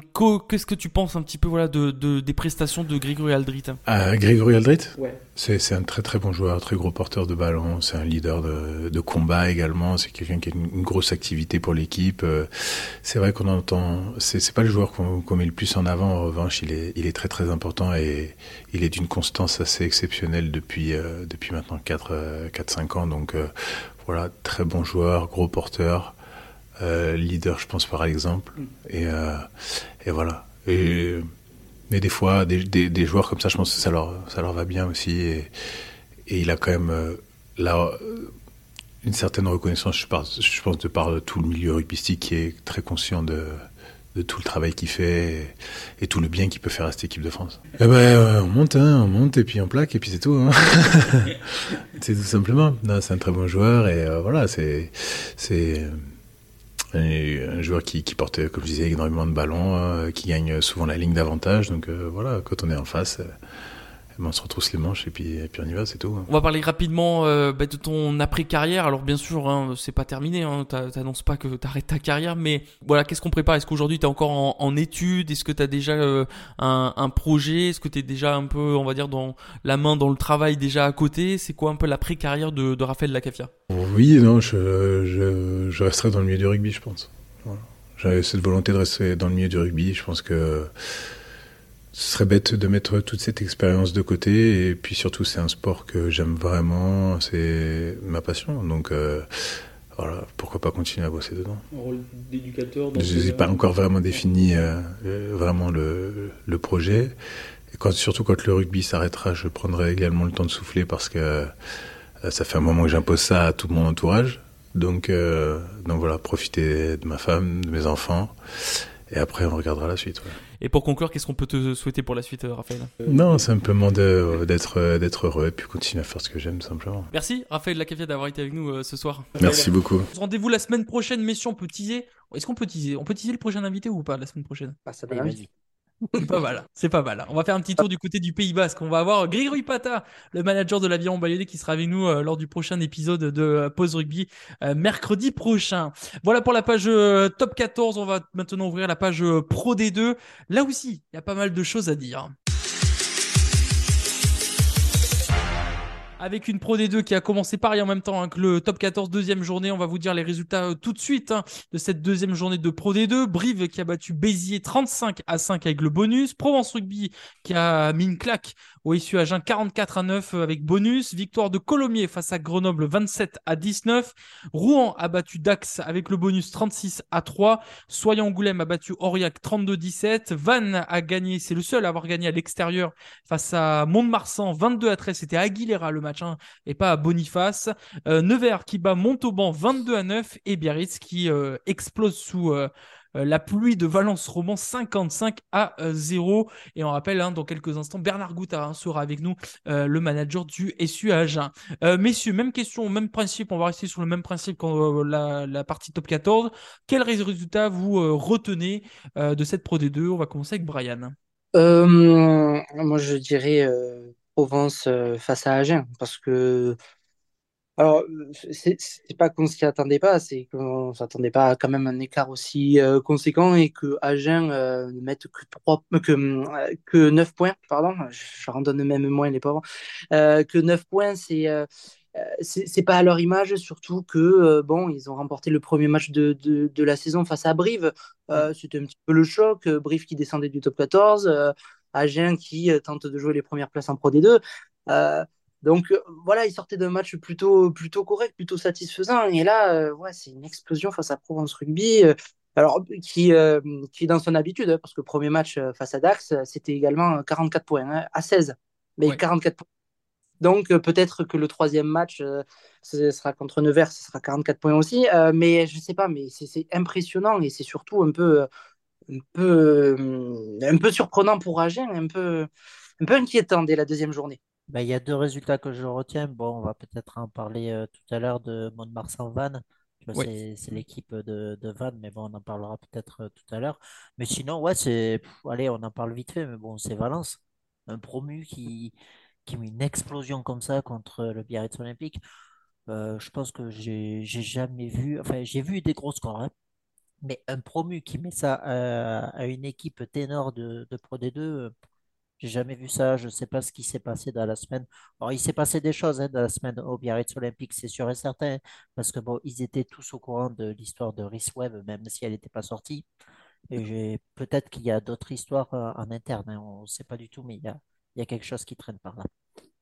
Qu'est-ce que tu penses un petit peu voilà de, de des prestations de Grégory Aldrit? Hein ah, Grégory Aldrit? Ouais. C'est un très très bon joueur, très gros porteur de ballon, c'est un leader de, de combat également, c'est quelqu'un qui a une, une, grosse activité pour l'équipe. Euh, c'est vrai qu'on entend, c'est pas le joueur qu'on qu met le plus en avant, en revanche il est, il est très très important et il est d'une constance assez exceptionnelle depuis, euh, depuis maintenant 4-5 euh, ans. Donc euh, voilà, très bon joueur, gros porteur, leader je pense par exemple. Et, et voilà. Et mais des fois, des, des, des, joueurs comme ça, je pense que ça leur, ça leur va bien aussi. Et, et il a quand même là une certaine reconnaissance, je, par, je pense, de par tout le milieu rugbystique qui est très conscient de, de tout le travail qu'il fait et, tout le bien qu'il peut faire à cette équipe de France. Eh ben, euh, on monte, hein, on monte et puis on plaque et puis c'est tout. Hein. c'est tout simplement. C'est un très bon joueur et euh, voilà, c'est c'est un joueur qui, porte, comme je disais, énormément de ballons, euh, qui gagne souvent la ligne d'avantage. Donc euh, voilà, quand on est en face, euh, on se retrousse les manches et puis, et puis on y va, c'est tout. Hein. On va parler rapidement euh, bah, de ton après-carrière. Alors bien sûr, hein, c'est pas terminé, hein, t'annonces pas que t'arrêtes ta carrière, mais voilà, qu'est-ce qu'on prépare? Est-ce qu'aujourd'hui t'es encore en, en études? Est-ce que t'as déjà euh, un, un, projet? Est-ce que t'es déjà un peu, on va dire, dans la main dans le travail déjà à côté? C'est quoi un peu l'après-carrière de, de Raphaël Lacafia? Oui, non, je, je, je resterai dans le milieu du rugby, je pense. Voilà. J'avais cette volonté de rester dans le milieu du rugby. Je pense que ce serait bête de mettre toute cette expérience de côté et puis surtout c'est un sport que j'aime vraiment, c'est ma passion donc euh, voilà, pourquoi pas continuer à bosser dedans. Un rôle d'éducateur Je n'ai pas encore vraiment défini euh, vraiment le, le projet. Et quand, surtout quand le rugby s'arrêtera, je prendrai également le temps de souffler parce que euh, ça fait un moment que j'impose ça à tout mon entourage. Donc, euh, donc voilà, profiter de ma femme, de mes enfants. Et après, on regardera la suite. Ouais. Et pour conclure, qu'est-ce qu'on peut te souhaiter pour la suite, Raphaël Non, simplement d'être d'être heureux et puis continuer à faire ce que j'aime, simplement. Merci, Raphaël Lacavia, d'avoir été avec nous euh, ce soir. Merci beaucoup. Rendez-vous la semaine prochaine, messieurs, on peut teaser. Est-ce qu'on peut teaser On peut teaser le prochain invité ou pas la semaine prochaine? Ah, ça c'est pas mal, c'est pas mal. On va faire un petit tour du côté du Pays Basque. On va avoir Grégory Pata, le manager de l'avion Bayonnais, qui sera avec nous euh, lors du prochain épisode de euh, Pause Rugby euh, mercredi prochain. Voilà pour la page Top 14. On va maintenant ouvrir la page Pro D2. Là aussi, il y a pas mal de choses à dire. Avec une Pro D2 qui a commencé pareil en même temps hein, que le top 14 deuxième journée. On va vous dire les résultats euh, tout de suite hein, de cette deuxième journée de Pro D2. Brive qui a battu Béziers 35 à 5 avec le bonus. Provence Rugby qui a mis une claque au issu Agen 44 à 9 euh, avec bonus. Victoire de Colomiers face à Grenoble 27 à 19. Rouen a battu Dax avec le bonus 36 à 3. Soyons-Angoulême a battu Aurillac 32-17. Vannes a gagné, c'est le seul à avoir gagné à l'extérieur face à Mont-de-Marsan 22 à 13. C'était Aguilera le match hein, et pas à Boniface. Euh, Nevers qui bat Montauban 22 à 9 et Biarritz qui euh, explose sous euh, euh, la pluie de Valence Roman 55 à 0. Et on rappelle, hein, dans quelques instants, Bernard Goutard hein, sera avec nous, euh, le manager du SU Agen. Euh, messieurs, même question, même principe, on va rester sur le même principe que la, la, partie top 14. Quel résultat vous euh, retenez euh, de cette Pro D2 On va commencer avec Brian. moi, je dirais Provence face à Agen, parce que alors, c'est pas qu'on s'y attendait pas, c'est qu'on s'attendait pas à quand même un écart aussi euh, conséquent et que Agen euh, ne mette que, 3, que, euh, que 9 points, pardon, je randonne même moins les pauvres, euh, que 9 points, c'est euh, c'est pas à leur image, surtout que euh, bon, ils ont remporté le premier match de, de, de la saison face à Brive. Euh, C'était un petit peu le choc. Brive qui descendait du top 14, euh, Agen qui tente de jouer les premières places en Pro D2. Euh, donc euh, voilà, il sortait d'un match plutôt, plutôt correct, plutôt satisfaisant. Et là, euh, ouais, c'est une explosion face à Provence Rugby. Euh, alors, qui, euh, qui est dans son habitude, hein, parce que premier match face à Dax, c'était également 44 points, hein, à 16. Mais Ouais. 44 points. Donc, euh, peut-être que le troisième match, euh, ce sera contre Nevers, ce sera 44 points aussi. Euh, mais je sais pas, mais c'est c'est impressionnant et c'est surtout un peu, euh, un peu, euh, un peu surprenant pour Agen, un peu, un peu inquiétant dès la deuxième journée. Ben, il y a deux résultats que je retiens. Bon, on va peut-être en parler euh, tout à l'heure de Mont-de-Marsan-Vannes. Oui. c'est c'est l'équipe de, de Vannes, mais bon, on en parlera peut-être euh, tout à l'heure. Mais sinon, ouais, c'est. pff, Allez, on en parle vite fait, mais bon, c'est Valence. Un promu qui, qui met une explosion comme ça contre le Biarritz Olympique. Euh, je pense que j'ai j'ai jamais vu. Enfin, j'ai vu des gros scores, hein, mais un promu qui met ça euh, à une équipe ténor de, de Pro D2. J'ai jamais vu ça, je ne sais pas ce qui s'est passé dans la semaine. Alors, il s'est passé des choses hein, dans la semaine au Biarritz Olympique, c'est sûr et certain, parce que bon, ils étaient tous au courant de l'histoire de Rhys Webb, même si elle n'était pas sortie. Et peut-être qu'il y a d'autres histoires euh, en interne, hein, on ne sait pas du tout, mais il y a, a quelque chose qui traîne par là.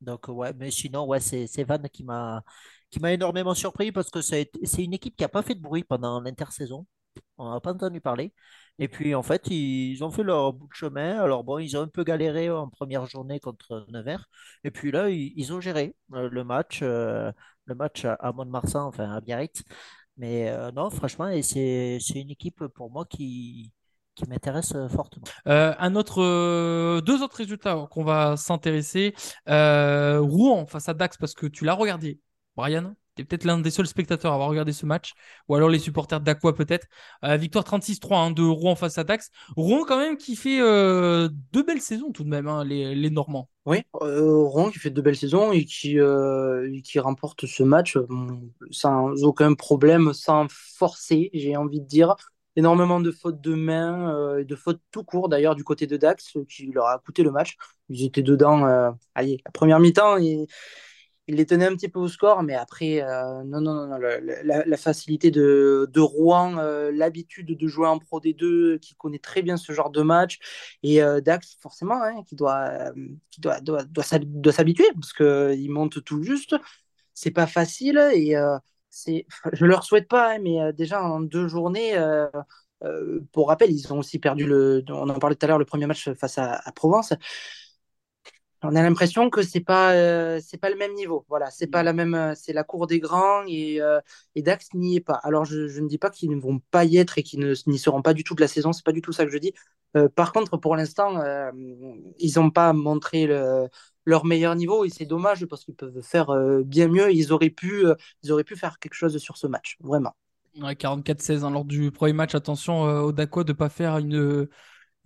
Donc, ouais, mais sinon, ouais, c'est Vannes qui m'a qui m'a énormément surpris parce que a c'est une équipe qui n'a pas fait de bruit pendant l'intersaison. On n'a pas entendu parler. Et puis, en fait, ils ont fait leur bout de chemin. Alors, bon, ils ont un peu galéré en première journée contre Nevers. Et puis là, ils, ont géré euh, le match, euh, le match à, Mont-de-Marsan, enfin à Biarritz. Mais euh, non, franchement, et c'est une équipe pour moi qui, m'intéresse fortement. Un autre, deux autres résultats qu'on va s'intéresser. Rouen face à Dax parce que tu l'as regardé, Brian? Es peut-être l'un des seuls spectateurs à avoir regardé ce match, ou alors les supporters d'Aqua peut-être. Euh, victoire 36-3 hein, de Rouen face à Dax. Rouen quand même qui fait euh, deux belles saisons tout de même, hein, les, Normands. Oui, euh, Rouen qui fait de belles saisons et qui, et qui remporte ce match sans aucun problème, sans forcer, j'ai envie de dire. Énormément de fautes de main, et de fautes tout court d'ailleurs du côté de Dax, qui leur a coûté le match. Ils étaient dedans, allez, la première mi-temps, ils, ils les tenaient un petit peu au score, mais après, euh, non, non, non, la, facilité de, Rouen, euh, l'habitude de jouer en Pro D2, qui connaît très bien ce genre de match, et euh, Dax, forcément, hein, qui doit, euh, qui doit, doit, doit doit s'habituer, parce qu'il monte tout juste. C'est pas facile, et c'est, je leur souhaite pas, hein, mais déjà en deux journées, pour rappel, ils ont aussi perdu le, on en parlait tout à l'heure, le premier match face à Provence. On a l'impression que c'est pas euh, c'est pas le même niveau. Voilà, c'est pas la même euh, c'est la cour des grands et, euh, et Dax n'y est pas. Alors je, je ne dis pas qu'ils ne vont pas y être et qu'ils ne n'y seront pas du tout de la saison, c'est pas du tout ça que je dis. Euh, par contre, pour l'instant, ils n'ont pas montré le- leur meilleur niveau et c'est dommage parce qu'ils peuvent faire bien mieux. Ils auraient pu ils auraient pu faire quelque chose sur ce match, vraiment. Ouais, 44-16 hein, lors du premier match. Attention au Dacois de pas faire une,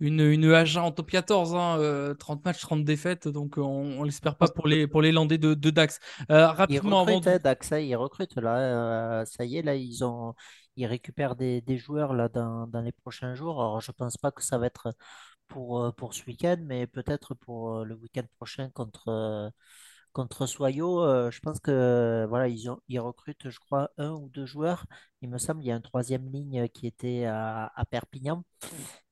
une, une en top 14. Hein, euh, 30 matchs, 30 défaites. Donc on, on l'espère pas pour les, pour les Landais de, de Dax. Euh, Ils rapidement avant. recrutent, hein, Dax, ils recrutent là. euh, ça y est, là, ils ont, ils récupèrent des, des joueurs là dans, dans les prochains jours. Alors, je pense pas que ça va être pour, euh, pour ce week-end, mais peut-être pour le week-end prochain contre, contre Soyo, euh, je pense que voilà, ils ont, ils recrutent, je crois, un ou deux joueurs. Il me semble, il y a une troisième ligne qui était à, à Perpignan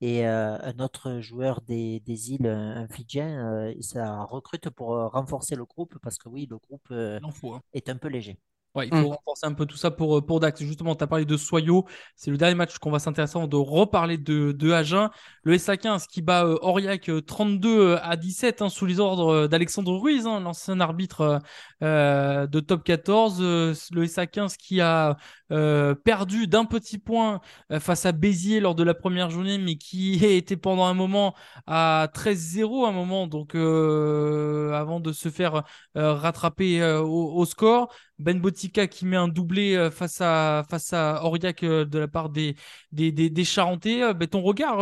et euh, un autre joueur des, des îles, un un Fidjien, euh, ça recrute pour euh, renforcer le groupe parce que oui, le groupe euh, faut. hein. est un peu léger. Ouais, il faut Mm. renforcer un peu tout ça pour, euh, pour Dax. Justement, tu as parlé de Soyo. C'est le dernier match qu'on va s'intéresser avant de reparler de, de Agen. Le SA15 qui bat euh, Aurillac euh, 32 à 17 hein, sous les ordres euh, d'Alexandre Ruiz, hein, l'ancien arbitre euh, euh, de top 14. Euh, le SA15 qui a euh, perdu d'un petit point euh, face à Béziers lors de la première journée, mais qui était pendant un moment à 13-0 à un moment, donc euh, avant de se faire euh, rattraper euh, au, au score. Ben Botica qui met un doublé euh, face à, face Aurillac euh, de la part des, des, des, Charentais. Euh, ben, ton regard,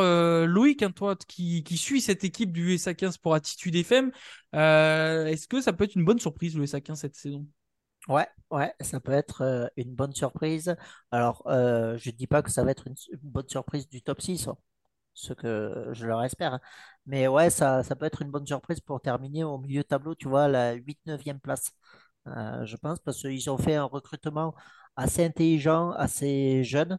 Loïc, hein, toi qui, qui suit cette équipe du USA 15 pour Attitude FM, est-ce que ça peut être une bonne surprise le USA 15 cette saison? Ouais, ouais, ça peut être une bonne surprise. Alors, je ne dis pas que ça va être une, bonne surprise du top 6, hein, ce que je leur espère. hein. Mais ouais, ça, peut être une bonne surprise pour terminer au milieu tableau, tu vois, la 8-9e place. Euh, je pense, parce qu'ils ont fait un recrutement assez intelligent, assez jeune.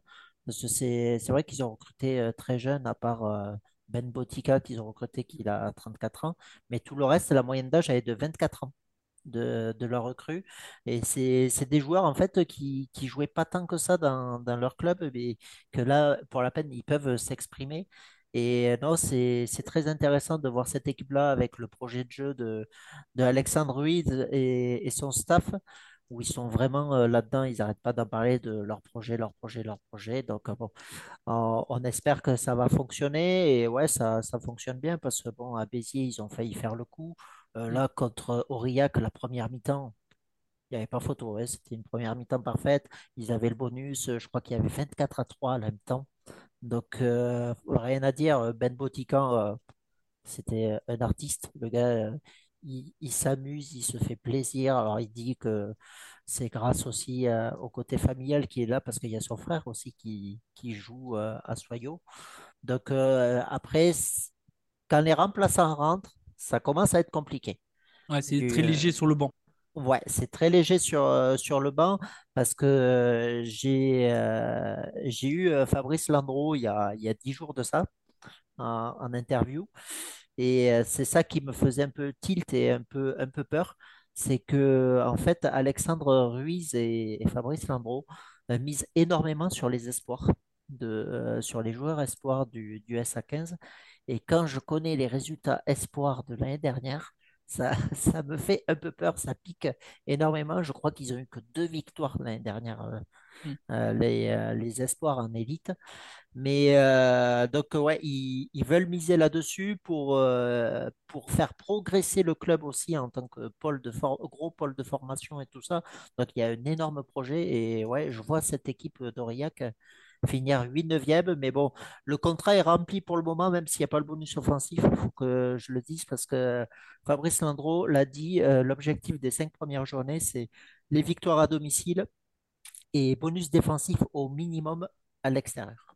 C'est, vrai qu'ils ont recruté euh, très jeune, à part euh, Ben Botica qu'ils ont recruté, qui a 34 ans. Mais tout le reste, la moyenne d'âge, est de 24 ans de, de leur recrue. Et c'est c'est des joueurs en fait qui, qui jouaient pas tant que ça dans, dans leur club, mais que là, pour la peine, ils peuvent s'exprimer. Et euh, non, c'est très intéressant de voir cette équipe-là avec le projet de jeu de, de Alexandre Ruiz et, et son staff, où ils sont vraiment euh, là-dedans, ils n'arrêtent pas d'en parler de leur projet, leur projet, leur projet. Donc, euh, bon, on, on espère que ça va fonctionner. Et ouais, ça, ça fonctionne bien parce que bon, à Béziers, ils ont failli faire le coup. Euh, là, contre Aurillac, la première mi-temps, il n'y avait pas photo. ouais, C'était une première mi-temps parfaite. Ils avaient le bonus. Je crois qu'il y avait 24 à 3 à la mi-temps. Donc, euh, rien à dire. Ben Botican, euh, c'était euh, un artiste. Le gars, euh, il, il s'amuse, il se fait plaisir. Alors, il dit que c'est grâce aussi euh, au côté familial qui est là parce qu'il y a son frère aussi qui, qui joue euh, à Soyo. Donc, euh, après, quand les remplaçants rentrent, ça commence à être compliqué. Ouais, c'est très euh, léger sur le banc. Ouais, c'est très léger sur, euh, le banc parce que euh, j'ai euh, j'ai eu Fabrice Landreau il y a, il y a 10 jours de ça en, interview et c'est ça qui me faisait un peu tilt et un peu, peur. C'est que en fait Alexandre Ruiz et, Fabrice Landreau misent énormément sur les espoirs, sur les joueurs espoirs du, du SA15 et quand je connais les résultats espoirs de l'année dernière, ça, ça me fait un peu peur, ça pique énormément. Je crois qu'ils ont eu que deux victoires l'année dernière, euh, Mm. euh, les, euh, les espoirs en élite. Mais euh, donc, ouais, ils, ils veulent miser là-dessus pour, pour faire progresser le club aussi en tant que pôle de for- gros pôle de formation et tout ça. Donc, il y a un énorme projet et ouais, je vois cette équipe d'Aurillac finir 8-9e. Mais bon, le contrat est rempli pour le moment, même s'il n'y a pas le bonus offensif. Il faut que je le dise parce que Fabrice Landreau l'a dit, euh, l'objectif des cinq premières journées, c'est les victoires à domicile et bonus défensif au minimum à l'extérieur.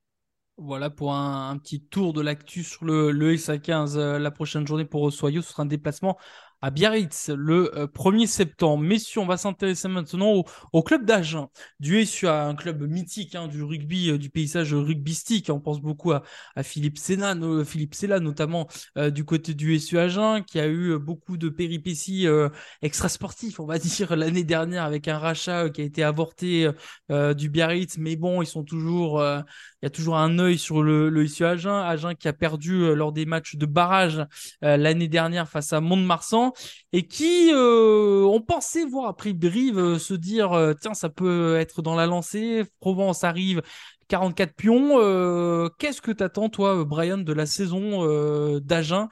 Voilà pour un, petit tour de l'actu sur le, le SA15. Euh, la prochaine journée pour Soyo, ce sera un déplacement à Biarritz le euh, 1er septembre. Messieurs, on va s'intéresser maintenant au, club d'Agen du SUA, un club mythique hein, du rugby, euh, du paysage rugbystique. On pense beaucoup à, Philippe no- Philippe notamment euh, du côté du SU Agen, qui a eu euh, beaucoup de péripéties euh, extrasportives, on va dire, l'année dernière avec un rachat euh, qui a été avorté euh, euh, du Biarritz. Mais bon, ils sont toujours... euh, il y a toujours un œil sur le, le SU Agen. Agen qui a perdu euh, lors des matchs de barrage euh, l'année dernière face à Mont-de-Marsan et qui euh, ont pensé voir après Brive euh, se dire euh, tiens ça peut être dans la lancée. Provence arrive 44 pions. Euh, Qu'est-ce que t'attends toi Brian de la saison euh, d'Agen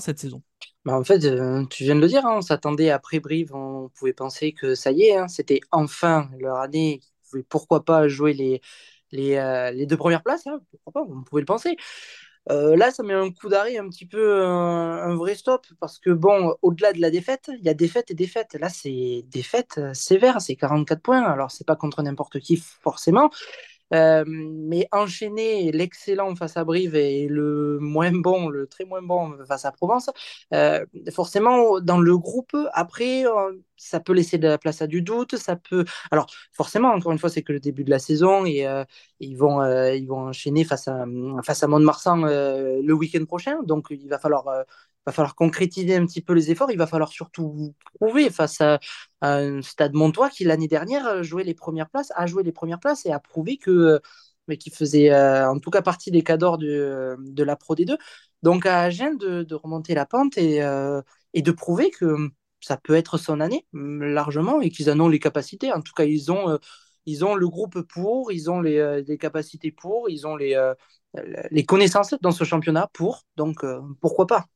cette saison? Bah, en fait, tu viens de le dire, hein, on s'attendait après Brive, on pouvait penser que ça y est, hein, c'était enfin leur année, pourquoi pas jouer les deux premières places, hein, pourquoi pas, on pouvait le penser. Euh, là, ça met un coup d'arrêt, un petit peu euh, un vrai stop, parce que bon, au-delà de la défaite, il y a défaite et défaite. Là, c'est défaite euh, sévère, c'est 44 points, alors c'est pas contre n'importe qui forcément, mais enchaîner l'excellent face à Brive et le moins bon, le très moins bon face à Provence, forcément, dans le groupe, après, ça peut laisser de la place à du doute. Ça peut. Alors, forcément, encore une fois, c'est que le début de la saison et, ils, vont, ils vont enchaîner face à, face à Mont-de-Marsan le week-end prochain. Donc, il va falloir va falloir concrétiser un petit peu les efforts. Il va falloir surtout prouver face à, un stade montois qui l'année dernière euh, jouait les premières places, a joué les premières places et a prouvé que euh, mais qui faisait euh, en tout cas partie des cadors de, de la Pro D2. Donc à Agen de, remonter la pente et, et de prouver que ça peut être son année largement et qu'ils en ont les capacités. En tout cas, ils ont, ils ont le groupe pour, ils ont les, les capacités pour, ils ont les, les connaissances dans ce championnat pour. Donc pourquoi pas?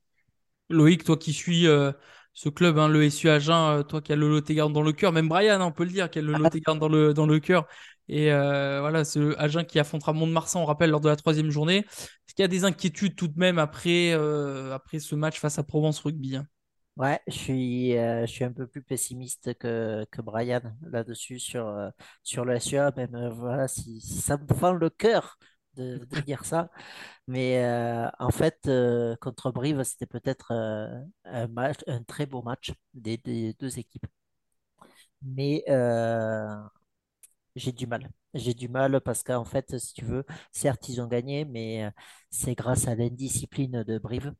Loïc, toi qui suis euh, ce club, hein, le SU Agen, euh, toi qui as le Lot-et-Garonne dans le cœur, même Brian, hein, on peut le dire, qui a le Lot-et-Garonne dans le, dans le cœur. Et euh, voilà, ce Agen qui affrontera Mont-de-Marsan, on rappelle, lors de la troisième journée. Est-ce qu'il y a des inquiétudes tout de même après, après ce match face à Provence Rugby hein? Ouais, je suis, je suis un peu plus pessimiste que, que Brian là-dessus sur, sur le SUA. Même voilà, si, si, ça me fend le cœur de, dire ça. Mais euh, en fait, euh, contre Brive, c'était peut-être euh, un match, un très beau match des deux équipes. Mais j'ai du mal. J'ai du mal parce qu'en fait, si tu veux, certes, ils ont gagné, mais c'est grâce à l'indiscipline de Brive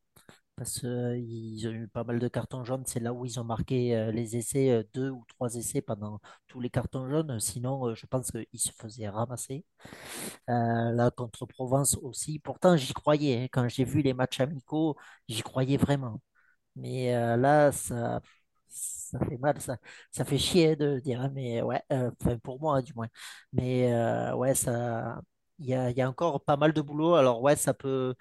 parce qu'ils ont eu pas mal de cartons jaunes. C'est là où ils ont marqué euh, les essais, euh, deux ou trois essais pendant tous les cartons jaunes. Sinon, euh, je pense qu'ils se faisaient ramasser. là, contre Provence aussi. Pourtant, j'y croyais. Hein. Quand j'ai vu les matchs amicaux, j'y croyais vraiment. Mais là, ça, ça fait mal, ça, ça fait chier de dire, hein, mais ouais, pour moi du moins. Mais ouais, ça, il y a, y a encore pas mal de boulot. Alors ouais, ça peut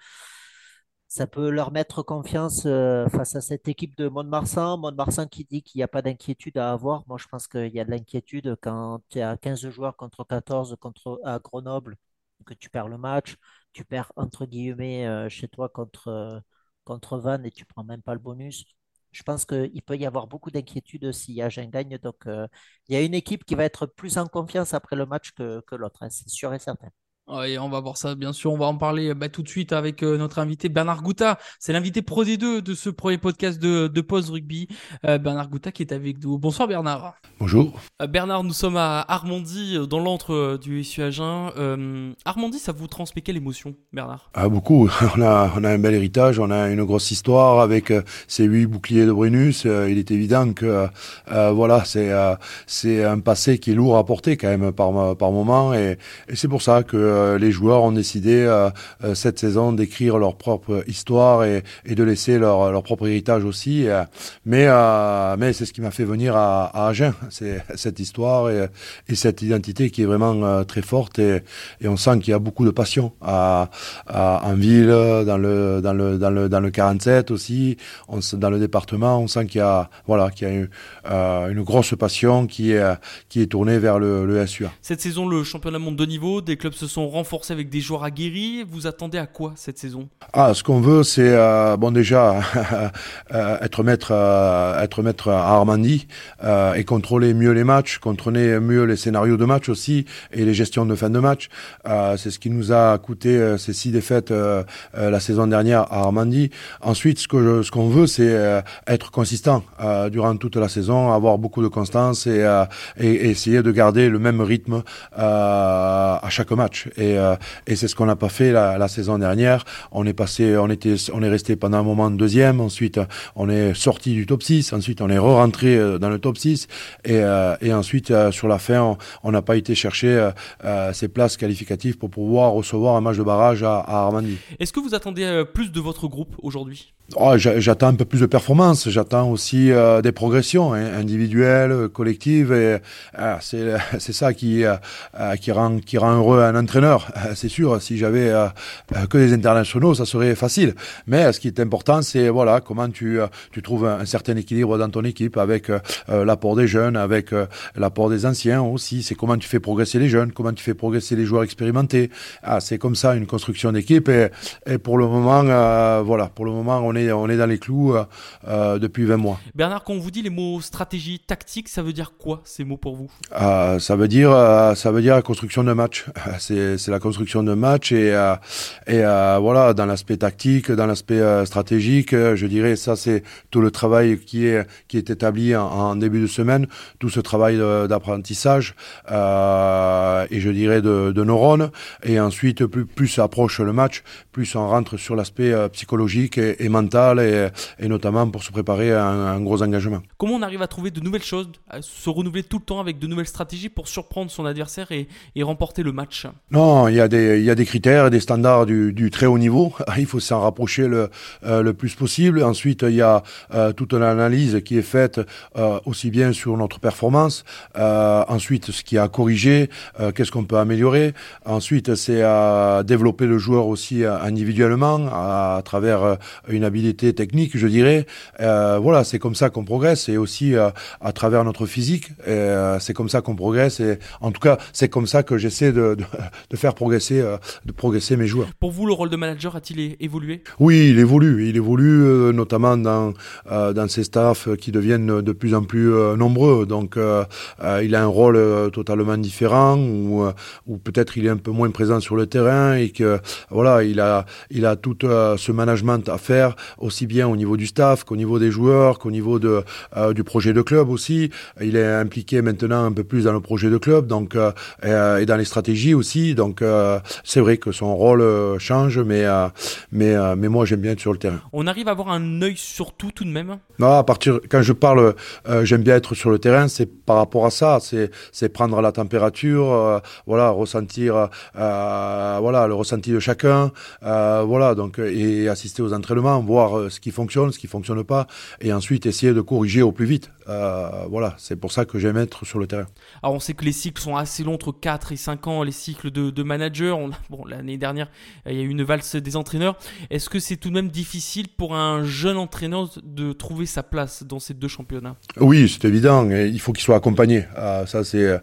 ça peut leur mettre confiance euh, face à cette équipe de Mont-de-Marsan. Mont-de-Marsan qui dit qu'il n'y a pas d'inquiétude à avoir. Moi, je pense qu'il y a de l'inquiétude quand tu à 15 joueurs contre 14 contre, à Grenoble, que tu perds le match. Tu perds, entre guillemets, euh, chez toi contre, euh, contre Vannes et tu prends même pas le bonus. Je pense qu'il peut y avoir beaucoup d'inquiétude si Agen gagne. Donc, il y a une équipe qui va être plus en confiance après le match que, que l'autre, hein, c'est sûr et certain. Ouais, on va voir ça, bien sûr. On va en parler bah, tout de suite avec euh, notre invité Bernard Gouta. C'est l'invité Pro D2 de ce premier podcast de, de Pause Rugby. Euh, Bernard Gouta qui est avec nous. Bonsoir Bernard. Bonjour. Euh, Bernard, nous sommes à Armandie, dans l'antre du SU Agen. Armandie, ça vous transmet quelle émotion, Bernard? Ah, beaucoup. On a, on a un bel héritage, on a une grosse histoire avec ces huit boucliers de Brunus. il est évident que voilà, c'est c'est un passé qui est lourd à porter quand même par, par moment. Et, et c'est pour ça que euh, les joueurs ont décidé euh, euh, cette saison d'écrire leur propre histoire et, de laisser leur, propre héritage aussi. mais c'est ce qui m'a fait venir à, à Agen, c'est cette histoire et, cette identité qui est vraiment très forte et, on sent qu'il y a beaucoup de passion en ville, dans le dans le dans le dans le 47 aussi, dans le département, on sent qu'il y a une, grosse passion qui est tournée vers le, le SUA. Cette saison, le championnat monde de niveau, des clubs se sont renforcé avec des joueurs aguerris. Vous attendez à quoi cette saison? Ah, ce qu'on veut, c'est euh, bon déjà euh, être maître, euh, être maître à Armandie et contrôler mieux les matchs, contrôler mieux les scénarios de match aussi et les gestions de fin de match. c'est ce qui nous a coûté ces six défaites la saison dernière à Armandie. Ensuite, ce que ce qu'on veut, c'est être consistant durant toute la saison, avoir beaucoup de constance et essayer de garder le même rythme à chaque match. Et, euh, et c'est ce qu'on n'a pas fait la, la, saison dernière. On est passé, on était, on est resté pendant un moment deuxième. Ensuite, on est sorti du top 6. Ensuite, on est re-rentré euh, dans le top 6. Et, euh, et ensuite, sur la fin, on n'a pas été chercher ces places qualificatives pour pouvoir recevoir un match de barrage à, à Armandie. Est-ce que vous attendez plus de votre groupe aujourd'hui? Oh, j'attends un peu plus de performance, j'attends aussi euh, des progressions hein, individuelles, collectives, et euh, c'est ça qui euh, qui rend qui rend heureux un entraîneur. c'est sûr, si j'avais que des internationaux, ça serait facile. Mais ce qui est important, c'est voilà comment tu tu trouves un, certain équilibre dans ton équipe avec l'apport des jeunes, avec l'apport des anciens aussi. C'est comment tu fais progresser les jeunes, comment tu fais progresser les joueurs expérimentés. Ah, c'est comme ça une construction d'équipe. Et, et pour le moment, voilà, pour le moment, on est est, on est dans les clous depuis 20 mois. Bernard, quand on vous dit les mots stratégie, tactique, ça veut dire quoi ces mots pour vous? Ça veut dire, ça veut dire la construction de match. C'est, c'est la construction de match et, et voilà, dans l'aspect tactique, dans l'aspect stratégique, je dirais, ça c'est tout le travail qui est, qui est établi en, en début de semaine, tout ce travail d'apprentissage et je dirais de, de neurones. Et ensuite, plus, plus approche le match, plus on rentre sur l'aspect euh, psychologique et, mental, et, et, notamment pour se préparer à un, gros engagement. Comment on arrive à trouver de nouvelles choses, à se renouveler tout le temps avec de nouvelles stratégies pour surprendre son adversaire et, et remporter le match? Non, il y, a des, il y a des critères, des standards du, du très haut niveau. Il faut s'en rapprocher le, euh, le plus possible. Ensuite, il y a euh, toute l'analyse qui est faite aussi bien sur notre performance, ensuite ce qui a corrigé, qu'est-ce qu'on peut améliorer. Ensuite, c'est à développer le joueur aussi individuellement à, travers une habileté technique, je dirais. voilà, c'est comme ça qu'on progresse et aussi à travers notre physique. c'est comme ça qu'on progresse et en tout cas, c'est comme ça que j'essaie de, de, de, faire progresser, de progresser mes joueurs. Pour vous, le rôle de manager a-t-il évolué? Oui, il évolue. Il évolue notamment dans dans ses staffs qui deviennent de plus en plus nombreux. Donc, il a un rôle totalement différent ou, ou peut-être il est un peu moins présent sur le terrain et que voilà, il a il a tout euh, ce management à faire aussi bien au niveau du staff qu'au niveau des joueurs, qu'au niveau de euh, du projet de club aussi. Il est impliqué maintenant un peu plus dans le projet de club, donc euh, et, dans les stratégies aussi. Donc c'est vrai que son rôle change, mais mais mais moi j'aime bien être sur le terrain. On arrive à avoir un œil sur tout tout de même? Non, à partir quand je parle, j'aime bien être sur le terrain, c'est par rapport à ça, c'est c'est prendre la température, voilà, ressentir voilà le ressenti de chacun, euh, voilà donc et assister aux entraînements, voir euh, ce qui fonctionne, ce qui fonctionne pas, et ensuite essayer de corriger au plus vite. voilà, c'est pour ça que j'aime être sur le terrain. Alors on sait que les cycles sont assez longs, entre 4 et 5 ans, les cycles de, de manager. On bon, l'année dernière, il y a eu une valse des entraîneurs. Est-ce que c'est tout de même difficile pour un jeune entraîneur de trouver sa place dans ces deux championnats? Oui, c'est évident. il faut qu'il soit accompagné. ça, c'est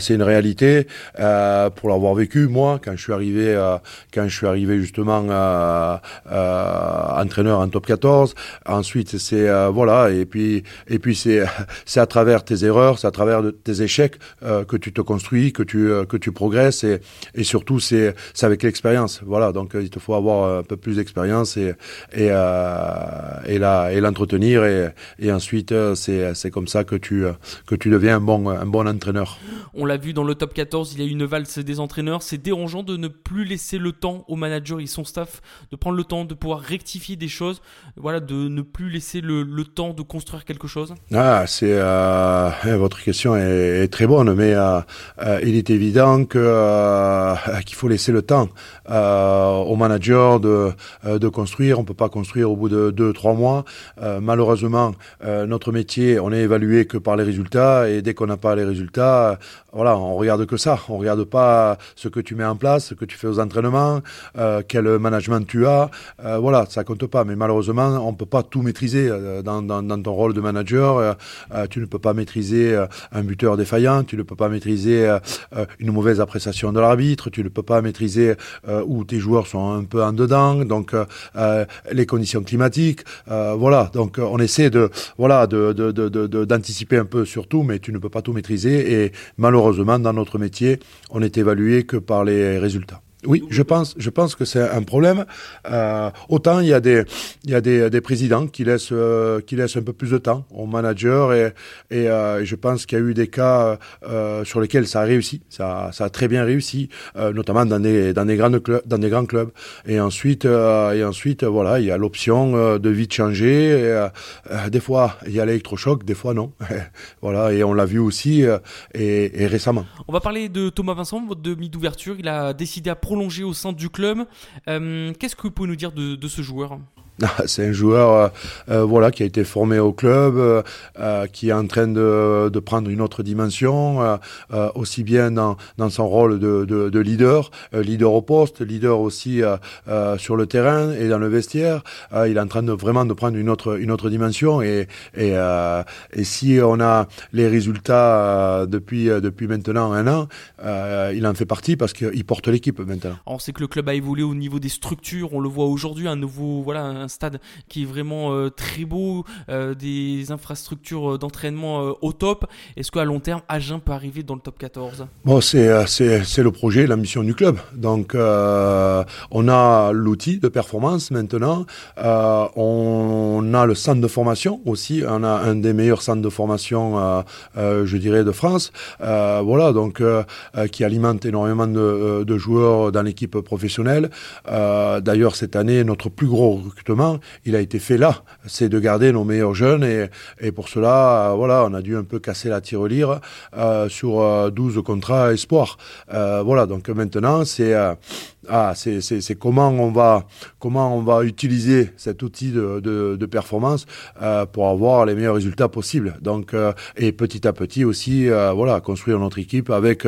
c'est une réalité. pour l'avoir vécu, moi, quand je suis arrivé, euh, quand je suis arrivé justement euh, euh, entraîneur en top 14. Ensuite, c'est voilà, et puis et puis c'est c'est à travers tes erreurs, c'est à travers tes échecs que tu te construis, que tu que tu progresses et et surtout c'est c'est avec l'expérience. Voilà, donc il te faut avoir un peu plus d'expérience et et et la et l'entretenir et et ensuite c'est c'est comme ça que tu que tu deviens un bon un bon entraîneur. On l'a vu dans le top 14, il y a une valse des entraîneurs c'est dérangeant de ne plus laisser le temps aux managers et son staff de prendre le temps de pouvoir rectifier des choses, voilà, de ne plus laisser le, temps de construire quelque chose Ah, c'est euh, eh, votre question est, très bonne, mais euh, euh, il est évident que qu'il faut laisser le temps aux managers de de construire. On peut pas construire au bout de deux trois mois. malheureusement, notre métier, on est évalué que par les résultats, et dès qu'on n'a pas les résultats, voilà, on regarde que ça. On regarde pas ce que tu mets en place, ce que tu fais aux entraînements, quel management tu as. Euh, voilà, ça compte pas. Mais malheureusement, on peut pas tout maîtriser euh, dans, ton rôle de manager. Euh, euh, tu ne peux pas maîtriser un buteur défaillant. Tu ne peux pas maîtriser une mauvaise appréciation de l'arbitre. Tu ne peux pas maîtriser où tes joueurs sont un peu en dedans. Donc les conditions climatiques. voilà. Donc on essaie de voilà d'anticiper un peu sur tout, mais tu ne peux pas tout maîtriser. Et malheureusement, dans notre métier, on est évalué que par les résultats. Oui, je pense, je pense que c'est un problème. Euh, autant il y a des, il y a des, des présidents qui laissent, euh, qui laissent un peu plus de temps aux managers et, et, euh, je pense qu'il y a eu des cas euh, sur lesquels ça a réussi, ça, ça a très bien réussi, euh, notamment dans des, dans des grands clubs, dans des grands clubs. Et ensuite, euh, et ensuite, voilà, il y a l'option de vite changer. Et, des fois, il y a l'électrochoc, des fois non. voilà, et on l'a vu aussi et, et récemment. On va parler de Thomas Vincent, votre demi d'ouverture. Il a décidé à prolongé au sein du club. Euh, qu'est-ce que vous pouvez nous dire de, de ce joueur? C'est un joueur euh, euh, voilà, qui a été formé au club, euh, qui est en train de, prendre une autre dimension, aussi bien dans, son rôle de, de, de leader, leader au poste, leader aussi sur le terrain et dans le vestiaire. il est en train de vraiment de prendre une autre, une autre dimension et, et, si on a les résultats depuis, depuis maintenant un an, il en fait partie parce qu'il porte l'équipe maintenant. On sait que le club a évolué au niveau des structures, on le voit aujourd'hui, un nouveau voilà stade qui est vraiment très beau, des infrastructures d'entraînement au top. Est-ce qu'à long terme, Agen peut arriver dans le top 14 Bon, c'est le projet, la mission du club. Donc, on a l'outil de performance maintenant. on a le centre de formation aussi. On a un des meilleurs centres de formation, je dirais, de France. voilà, donc qui alimente énormément de, de joueurs dans l'équipe professionnelle. Euh, d'ailleurs, cette année, notre plus gros recrutement, il a été fait là. C'est de garder nos meilleurs jeunes et, et pour cela, euh, voilà, on a dû un peu casser la tirelire euh, sur 12 contrats espoirs. voilà, donc maintenant, c'est ah, c'est comment on va comment on va utiliser cet outil de, de, performance euh, pour avoir les meilleurs résultats possibles. Donc euh, et petit à petit aussi euh, voilà construire notre équipe avec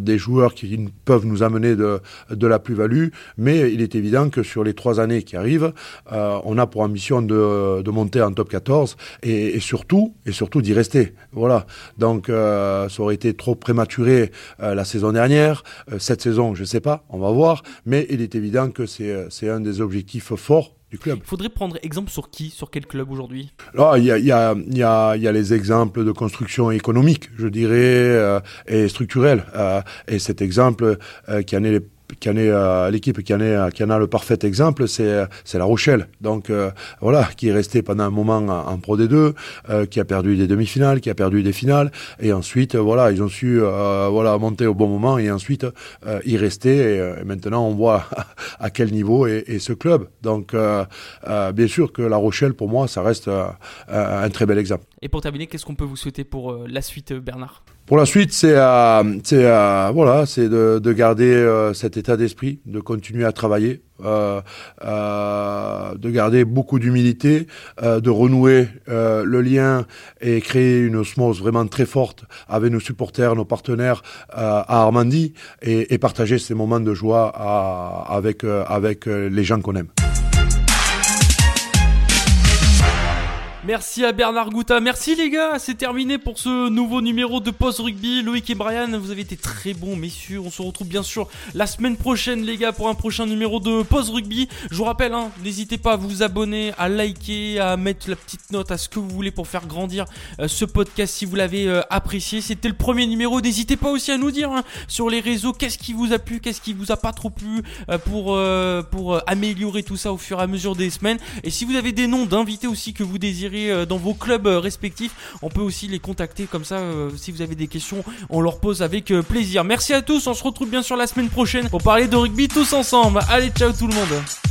des joueurs qui peuvent nous amener de de la plus-value. Mais il est évident que sur les trois années qui arrivent, on a pour ambition de, de monter en top 14 et, et surtout et surtout d'y rester. Voilà. Donc ça aurait été trop prématuré la saison dernière. cette saison, je sais pas. On va voir, mais il est évident que c'est un des objectifs forts du club. Il faudrait prendre exemple sur qui, sur quel club aujourd'hui? Il y a, y, a, y, a, y a, les exemples de construction économique, je dirais, euh, et structurelle. Euh, et cet exemple euh, qui en est qui en est euh, l'équipe qui en est qui en a le parfait exemple, c'est c'est La Rochelle. Donc euh, voilà, qui est resté pendant un moment en, Pro D2, euh, qui a perdu des demi-finales, qui a perdu des finales, et ensuite voilà, ils ont su voilà monter au bon moment et ensuite y rester. Et, maintenant, on voit à quel niveau est, est ce club. Donc bien sûr que La Rochelle, pour moi, ça reste un très bel exemple. Et pour terminer, qu'est-ce qu'on peut vous souhaiter pour la suite, Bernard? Pour la suite, c'est euh, c'est euh, voilà, c'est de, de, garder euh, cet état d'esprit, de continuer à travailler, euh, euh, de garder beaucoup d'humilité, de renouer le lien et créer une osmose vraiment très forte avec nos supporters, nos partenaires à Armandie et, et, partager ces moments de joie à, avec avec les gens qu'on aime. Merci à Bernard Gouta. Merci les gars. C'est terminé pour ce nouveau numéro de Post Rugby. Loïc et Brian, vous avez été très bons, messieurs. On se retrouve bien sûr la semaine prochaine, les gars, pour un prochain numéro de Post Rugby. Je vous rappelle, hein, n'hésitez pas à vous abonner, à liker, à mettre la petite note, à ce que vous voulez pour faire grandir euh, ce podcast si vous l'avez euh, apprécié. C'était le premier numéro. N'hésitez pas aussi à nous dire hein, sur les réseaux qu'est-ce qui vous a plu, qu'est-ce qui vous a pas trop plu euh, pour, pour améliorer tout ça au fur et à mesure des semaines. Et si vous avez des noms d'invités aussi que vous désirez euh, dans vos clubs euh, respectifs. On peut aussi les contacter comme ça. Euh, si vous avez des questions, on leur pose avec plaisir. Merci à tous. On se retrouve bien sûr la semaine prochaine pour parler de rugby tous ensemble. Allez, ciao tout le monde.